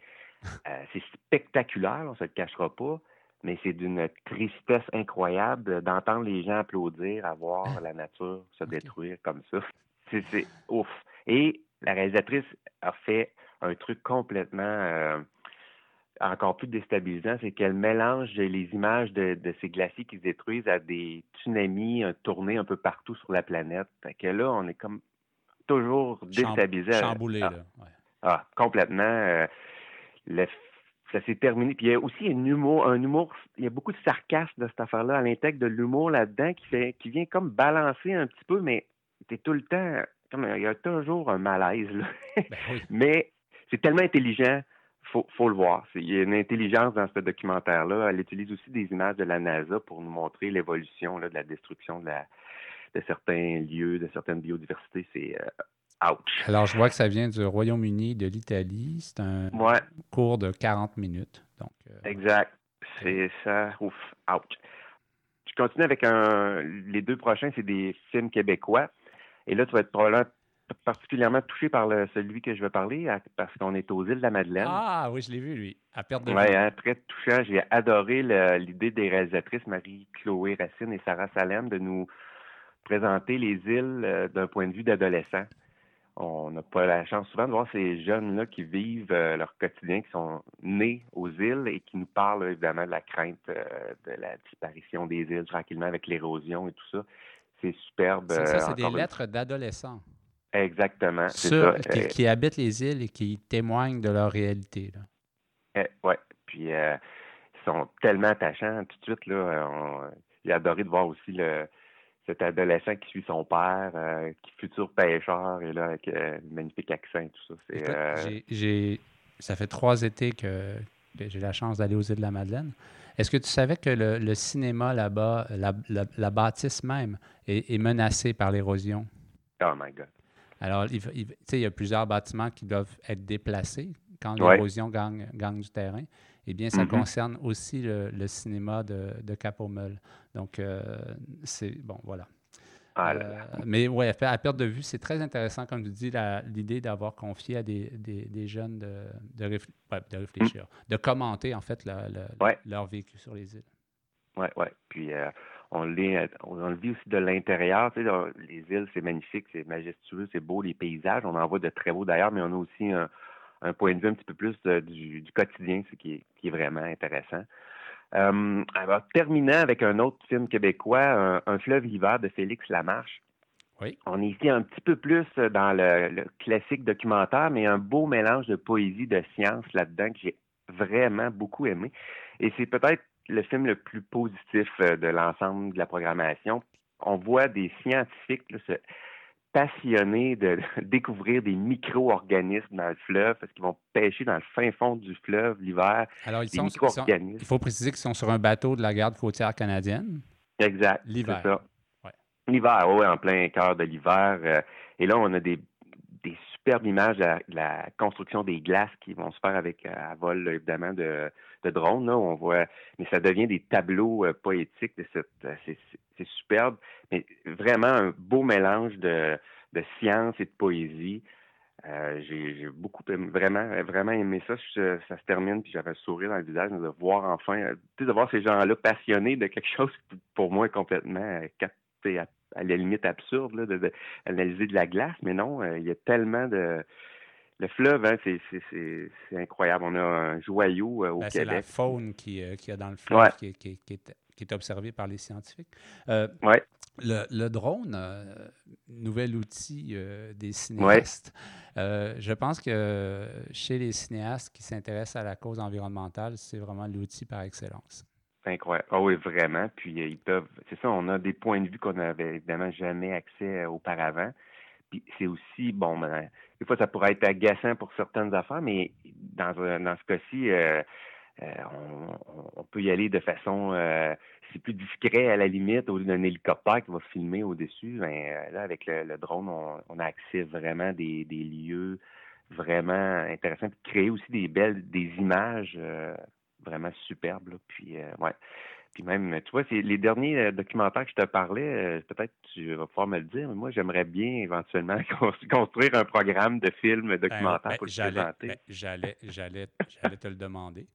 c'est spectaculaire, on ne se le cachera pas mais c'est d'une tristesse incroyable d'entendre les gens applaudir à voir ah. la nature se détruire comme ça. C'est ouf. Et la réalisatrice a fait un truc complètement euh, encore plus déstabilisant, c'est qu'elle mélange les images de, ces glaciers qui se détruisent à des tsunamis tournés un peu partout sur la planète. Fait que là, on est comme toujours déstabilisé. Chamboulé, ah. là. Ah, complètement. Euh, le ça s'est terminé. Puis il y a aussi un humour, un humour, il y a beaucoup de sarcasme de cette affaire-là, à l'intègre de l'humour là-dedans qui fait, qui vient comme balancer un petit peu, mais t'es tout le temps, comme il y a toujours un malaise. Là. Ben mais c'est tellement intelligent, faut, faut le voir. Il y a une intelligence dans ce documentaire-là. Elle utilise aussi des images de la NASA pour nous montrer l'évolution de la destruction de, la, de certains lieux, de certaines biodiversités. C'est euh, alors, je vois que ça vient du Royaume-Uni, de l'Italie. C'est un cours de 40 minutes. Donc, euh, Exact. C'est ça. Ouf, ouch. Je continue avec un. Les deux prochains, c'est des films québécois. Et là, tu vas être probablement particulièrement touché par le, celui que je vais parler parce qu'on est aux îles de la Madeleine. Ah oui, je l'ai vu, lui, à perte de Oui, hein, très touchant. J'ai adoré l'idée des réalisatrices Marie-Chloé Racine et Sarah Salem de nous présenter les îles euh, d'un point de vue d'adolescent on n'a pas la chance souvent de voir ces jeunes-là qui vivent euh, leur quotidien, qui sont nés aux îles et qui nous parlent évidemment de la crainte euh, de la disparition des îles tranquillement avec l'érosion et tout ça. C'est superbe. C'est ça, c'est des lettres d'adolescents. Exactement. Qui, habitent les îles et qui témoignent de leur réalité. Eh, oui. Puis euh, ils sont tellement attachants tout de suite. Là, j'ai adoré de voir aussi le, cet adolescent qui suit son père, euh, qui futur pêcheur, et là, avec euh, un magnifique accent et tout ça. Euh, ça fait trois étés que, j'ai la chance d'aller aux îles de la Madeleine. Est-ce que tu savais que le, cinéma là-bas, la, bâtisse même, est, menacée par l'érosion? Oh my God. Alors, il, il, y a plusieurs bâtiments qui doivent être déplacés quand l'érosion gagne, gagne, du terrain. Eh bien, ça mm-hmm. concerne aussi le, cinéma de, de Capomel. Donc, euh, c'est bon, voilà. Ah euh, mais oui, à perte de vue, c'est très intéressant, comme tu dis, l'idée d'avoir confié à des, des, jeunes de, de, réfléchir, de commenter en fait leur vécu sur les îles. Oui, oui. Puis euh, on, on, le vit aussi de l'intérieur. Tu sais, les îles, c'est magnifique, c'est majestueux, c'est beau, les paysages. On en voit de très beaux d'ailleurs, mais on a aussi un, un, point de vue un petit peu plus du, du, quotidien, ce qui est, qui est vraiment intéressant. Euh, alors, terminant avec un autre film québécois, Un, fleuve l'hiver de Félix Lamarche. Oui. On est ici un petit peu plus dans le, classique documentaire, mais un beau mélange de poésie, de science là-dedans que j'ai vraiment beaucoup aimé. Et c'est peut-être le film le plus positif euh, de l'ensemble de la programmation. On voit des scientifiques là, se passionnés de découvrir des micro-organismes dans le fleuve parce qu'ils vont pêcher dans le fin fond du fleuve l'hiver. Alors, ils sont, il faut préciser qu'ils sont sur un bateau de la garde côtière canadienne. Exact. L'hiver. L'hiver, oui, en plein cœur de l'hiver. Euh, et là, on a des, superbes images de la, construction des glaces qui vont se faire avec euh, à vol, évidemment, de, de drones. Là, on voit, mais ça devient des tableaux euh, poétiques de cette. c'est superbe, mais vraiment un beau mélange de, science et de poésie. Euh, j'ai beaucoup vraiment vraiment aimé ça. ça se termine puis j'avais un sourire dans le visage de voir enfin, euh, de voir ces gens-là passionnés de quelque chose qui pour moi est complètement euh, à, la limite absurde de, de la glace, mais non, il y a tellement de le fleuve, hein, c'est incroyable. On a un joyau au ben, Québec. C'est la faune qui, qui a dans le fleuve qui, qui, est qui est observé par les scientifiques. ouais. Le, le drone, nouvel outil des cinéastes. je pense que chez les cinéastes qui s'intéressent à la cause environnementale, c'est vraiment l'outil par excellence. Incroyable. Ah oui, vraiment. Puis ils peuvent. C'est ça, on a des points de vue qu'on n'avait évidemment jamais accès auparavant. Puis c'est aussi, bon, ben, des fois, ça pourrait être agaçant pour certaines affaires, mais dans, dans ce cas-ci, euh, euh, on, peut y aller de façon euh, c'est plus discret à la limite au lieu d'un hélicoptère qui va filmer au-dessus. Ben, là, avec le, drone, on, a accès vraiment des, des lieux vraiment intéressants, puis créer aussi des belles des images vraiment superbes. Puis ouais. Puis même, tu vois, c'est les derniers euh, documentaires que je te parlais, euh, peut-être tu vas pouvoir me le dire, mais moi, j'aimerais bien éventuellement construire un programme de films ben, documentaires ben, pour le présenter. Ben, j'allais, j'allais, j'allais te le demander.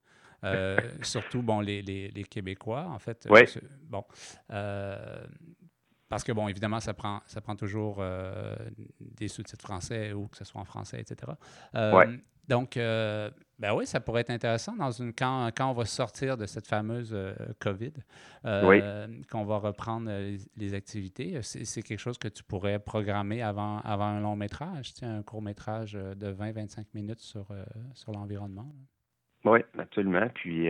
Euh, surtout, bon, les, les, les, Québécois, en fait. Oui. bon. parce que, bon, évidemment, ça prend, ça prend toujours des sous-titres français ou que ce soit en français, etc. Oui. Donc, euh, ben oui, ça pourrait être intéressant dans une, quand, quand on va sortir de cette fameuse euh, COVID, euh, qu'on va reprendre les, activités. C'est quelque chose que tu pourrais programmer avant, avant un long métrage, un court métrage de 20-25 minutes sur, sur l'environnement. Oui, absolument. Puis,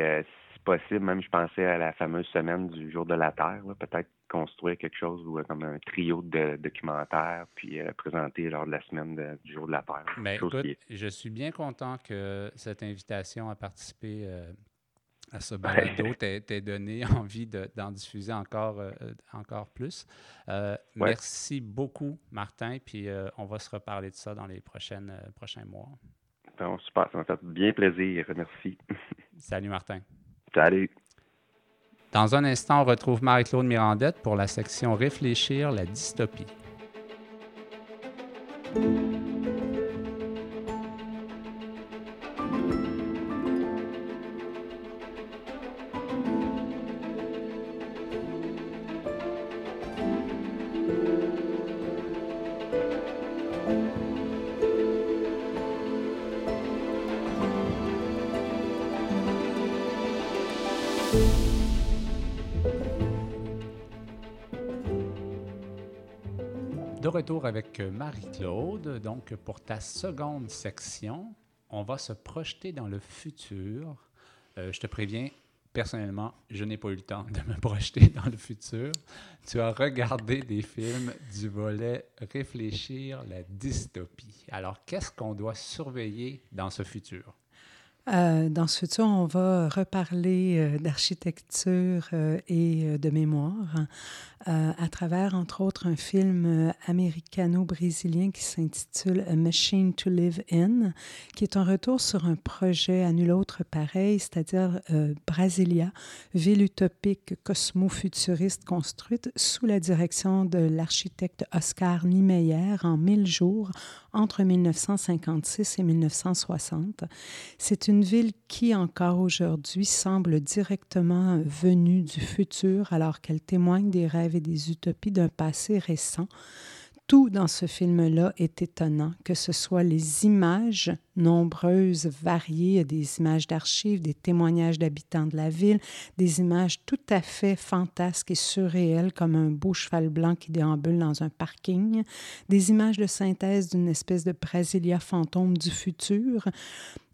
possible, même je pensais à la fameuse semaine du jour de la Terre, peut-être construire quelque chose ou comme un trio de documentaires, puis euh, présenter lors de la semaine du jour de la Terre. Mais écoute, je suis bien content que cette invitation à participer euh, à ce balado t'ait donné envie d'en diffuser encore, euh, encore plus. Merci beaucoup, Martin, puis on va se reparler de ça dans les prochaines, prochains mois. Bon, super, ça m'a fait bien plaisir. Merci. Salut, Martin. Salut. Dans un instant, on retrouve Marie-Claude Mirandette pour la section Réfléchir la dystopie. Avec Marie-Claude. Donc, pour ta seconde section, on va se projeter dans le futur. Euh, je te préviens, personnellement, je n'ai pas eu le temps de me projeter dans le futur. Tu as regardé des films du volet Réfléchir la dystopie. Alors, qu'est-ce qu'on doit surveiller dans ce futur? Euh, dans ce futur, on va reparler euh, d'architecture et de mémoire. Euh, à travers, entre autres, un film euh, américano-brésilien qui s'intitule A Machine to Live In, qui est un retour sur un projet à nul autre pareil, c'est-à-dire euh, Brasilia, ville utopique cosmo-futuriste construite sous la direction de l'architecte Oscar Niemeyer en mille jours entre 1956 et 1960. C'est une ville qui, encore aujourd'hui, semble directement venue du futur alors qu'elle témoigne des rêves et des utopies d'un passé récent. Tout dans ce film-là est étonnant, que ce soit les images nombreuses, variées, des images d'archives, des témoignages d'habitants de la ville, des images tout à fait fantasques et surréelles comme un beau cheval blanc qui déambule dans un parking, des images de synthèse d'une espèce de Brasilia fantôme du futur,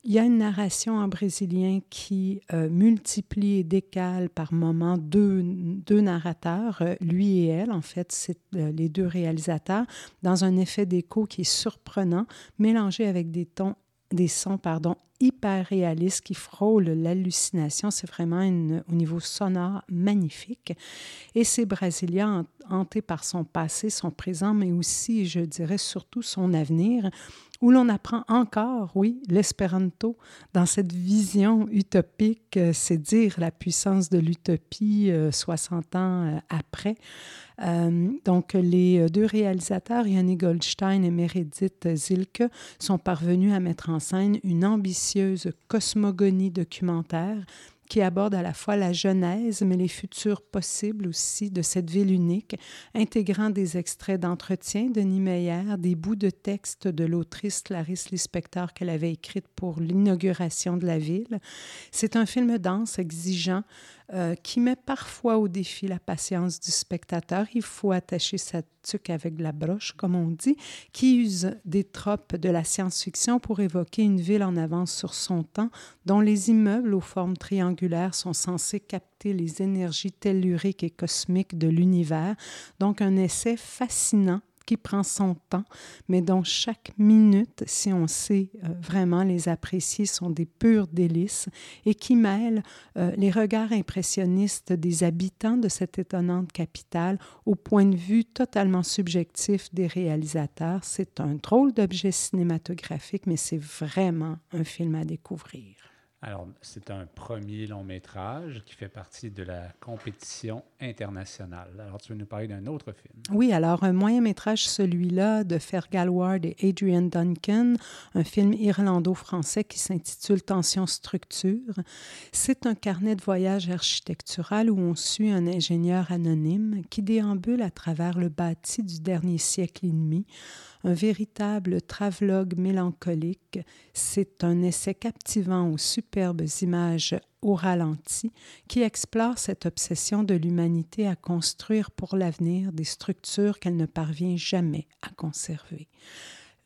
il y a une narration en brésilien qui euh, multiplie et décale par moments deux, deux narrateurs, euh, lui et elle, en fait, c'est euh, les deux réalisateurs, dans un effet d'écho qui est surprenant, mélangé avec des tons des sons pardon, hyper réalistes qui frôlent l'hallucination. C'est vraiment au niveau sonore magnifique. Et c'est Brasilia hanté par son passé, son présent, mais aussi, je dirais surtout, son avenir où l'on apprend encore, oui, l'espéranto dans cette vision utopique, euh, c'est dire la puissance de l'utopie 60 euh, ans euh, après. donc, les deux réalisateurs, Yanni Goldstein et Meredith Zilke, sont parvenus à mettre en scène une cosmogonie documentaire qui aborde à la fois la genèse, mais les futurs possibles aussi de cette ville unique, intégrant des extraits d'entretien de Niemeyer, des bouts de texte de l'autrice Clarisse Lispector qu'elle avait écrite pour l'inauguration de la ville. C'est un film dense, exigeant, euh, qui met parfois au défi la patience du spectateur. Il faut attacher sa tuque avec la broche, comme on dit, qui use des tropes de la science-fiction pour évoquer une ville en avance sur son temps, dont les immeubles aux formes triangulaires sont censés capter les énergies telluriques et cosmiques de l'univers. Donc un essai fascinant qui prend son temps, mais dont chaque minute, si on sait euh, vraiment les apprécier, sont des purs délices et qui mêlent euh, les regards impressionnistes des habitants de cette étonnante capitale au point de vue totalement subjectif des réalisateurs. C'est un drôle d'objet cinématographique, mais c'est vraiment un film à découvrir. Alors, c'est un premier long métrage qui fait partie de la compétition internationale. Alors, tu veux nous parler d'un autre film? Oui, alors un moyen métrage, celui-là, de Fergal Ward et Adrian Duncan, un film irlando-français qui s'intitule Tension Structure. C'est un carnet de voyage architectural où on suit un ingénieur anonyme qui déambule à travers le bâti du dernier siècle et demi un véritable travelogue mélancolique. C'est un essai captivant aux superbes images au ralenti qui explore cette obsession de l'humanité à construire pour l'avenir des structures qu'elle ne parvient jamais à conserver.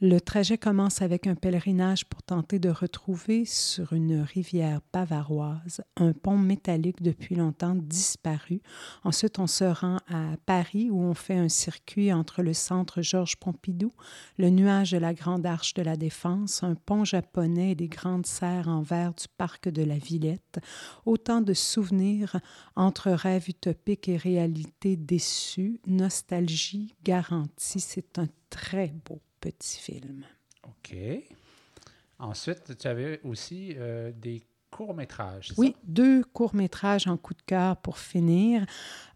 Le trajet commence avec un pèlerinage pour tenter de retrouver sur une rivière bavaroise un pont métallique depuis longtemps disparu. Ensuite, on se rend à Paris où on fait un circuit entre le centre Georges Pompidou, le nuage de la Grande Arche de la Défense, un pont japonais et des grandes serres en verre du parc de la Villette. Autant de souvenirs entre rêve utopique et réalité déçue, nostalgie garantie. C'est un très beau petit film. OK. Ensuite, tu avais aussi euh, des courts-métrages. Oui, deux courts-métrages en coup de cœur pour finir.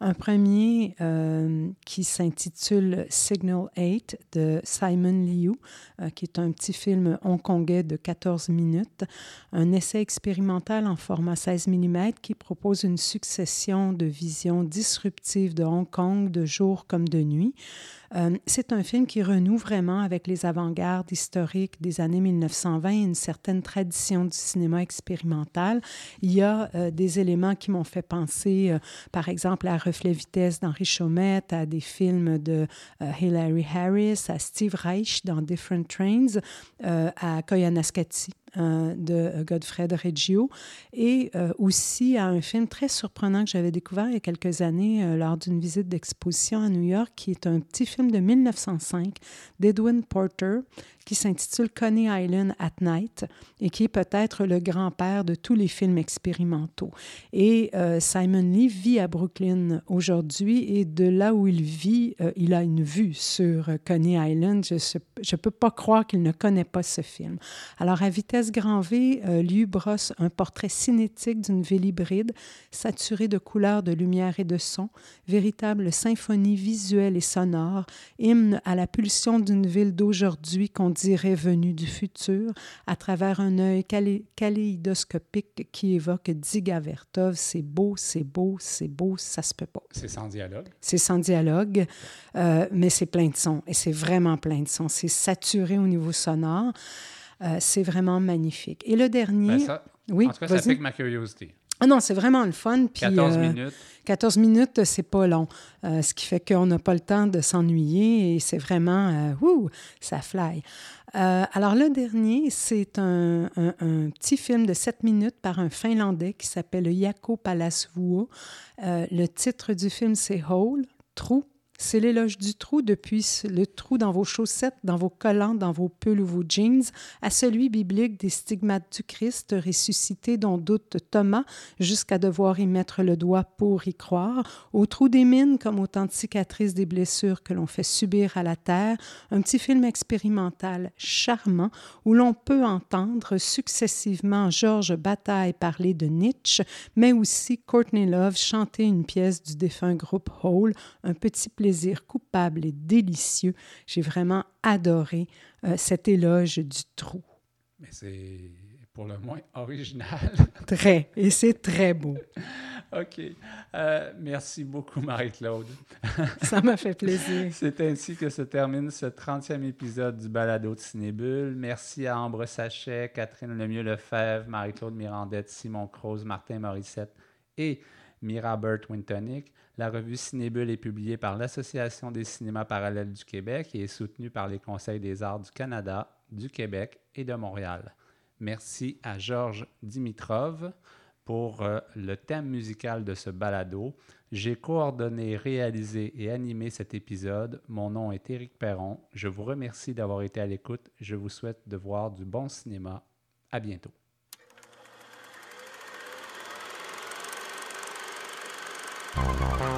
Un premier euh, qui s'intitule Signal 8 de Simon Liu, euh, qui est un petit film hongkongais de 14 minutes. Un essai expérimental en format 16 mm qui propose une succession de visions disruptives de Hong Kong de jour comme de nuit. Euh, c'est un film qui renoue vraiment avec les avant-gardes historiques des années 1920 et une certaine tradition du cinéma expérimental. Il y a euh, des éléments qui m'ont fait penser, euh, par exemple, à Reflet Vitesse d'Henri Chaumette, à des films de Hilary Harris, à Steve Reich dans Different Trains, à Koyaanisqatsi euh, de Godfred Reggio et euh, aussi à un film très surprenant que j'avais découvert il y a quelques années euh, lors d'une visite d'exposition à New York, qui est un petit film de 1905 d'Edwin Porter qui s'intitule Coney Island at Night et qui est peut-être le grand-père de tous les films expérimentaux. Et euh, Simon Lee vit à Brooklyn aujourd'hui et de là où il vit, euh, il a une vue sur Coney Island. Je ne peux pas croire qu'il ne connaît pas ce film. Alors, à vitesse grand V, euh, Liu brosse un portrait cinétique d'une ville hybride, saturée de couleurs, de lumière et de son, véritable symphonie visuelle et sonore, hymne à la pulsion d'une ville d'aujourd'hui qu'on dirait venu du futur, à travers un œil kaléidoscopique qui évoque Dziga Vertov. C'est beau, c'est beau, c'est beau, ça se peut pas. C'est sans dialogue. C'est sans dialogue, euh, mais c'est plein de sons et c'est vraiment plein de sons. C'est saturé au niveau sonore. Euh, c'est vraiment magnifique. Et le dernier. Ben oui, en tout cas, ça pique ma curiosité. Ah non, c'est vraiment le fun. Puis, 14 euh, minutes. 14 minutes, c'est pas long. Euh, ce qui fait qu'on n'a pas le temps de s'ennuyer et c'est vraiment, euh, ouh, ça fly. alors, le dernier, c'est un, un, petit film de 7 minutes par un Finlandais qui s'appelle Jaakko Palasvuo. le titre du film, c'est Hole, Trou c'est l'éloge du trou depuis le trou dans vos chaussettes, dans vos collants, dans vos pulls ou vos jeans, à celui biblique des stigmates du Christ ressuscité dont doute Thomas jusqu'à devoir y mettre le doigt pour y croire, au trou des mines comme autant de cicatrices des blessures que l'on fait subir à la terre, un petit film expérimental charmant où l'on peut entendre successivement Georges Bataille parler de Nietzsche, mais aussi Courtney Love chanter une pièce du défunt groupe Hole, un petit plaisir coupable et délicieux. J'ai vraiment adoré euh, cet éloge du trou. Mais c'est pour le moins original. très, et c'est très beau. OK. Euh, merci beaucoup, Marie-Claude. Ça m'a fait plaisir. C'est ainsi que se termine ce 30e épisode du Balado de Cinébule. Merci à Ambre Sachet, Catherine Lemieux-Lefebvre, Marie-Claude Mirandette, Simon Croze, Martin Morissette et Mira Burt Wintonic. La revue Cinébule est publiée par l'Association des cinémas parallèles du Québec et est soutenue par les Conseils des arts du Canada, du Québec et de Montréal. Merci à Georges Dimitrov pour euh, le thème musical de ce balado. J'ai coordonné, réalisé et animé cet épisode. Mon nom est Éric Perron. Je vous remercie d'avoir été à l'écoute. Je vous souhaite de voir du bon cinéma. À bientôt. Bye.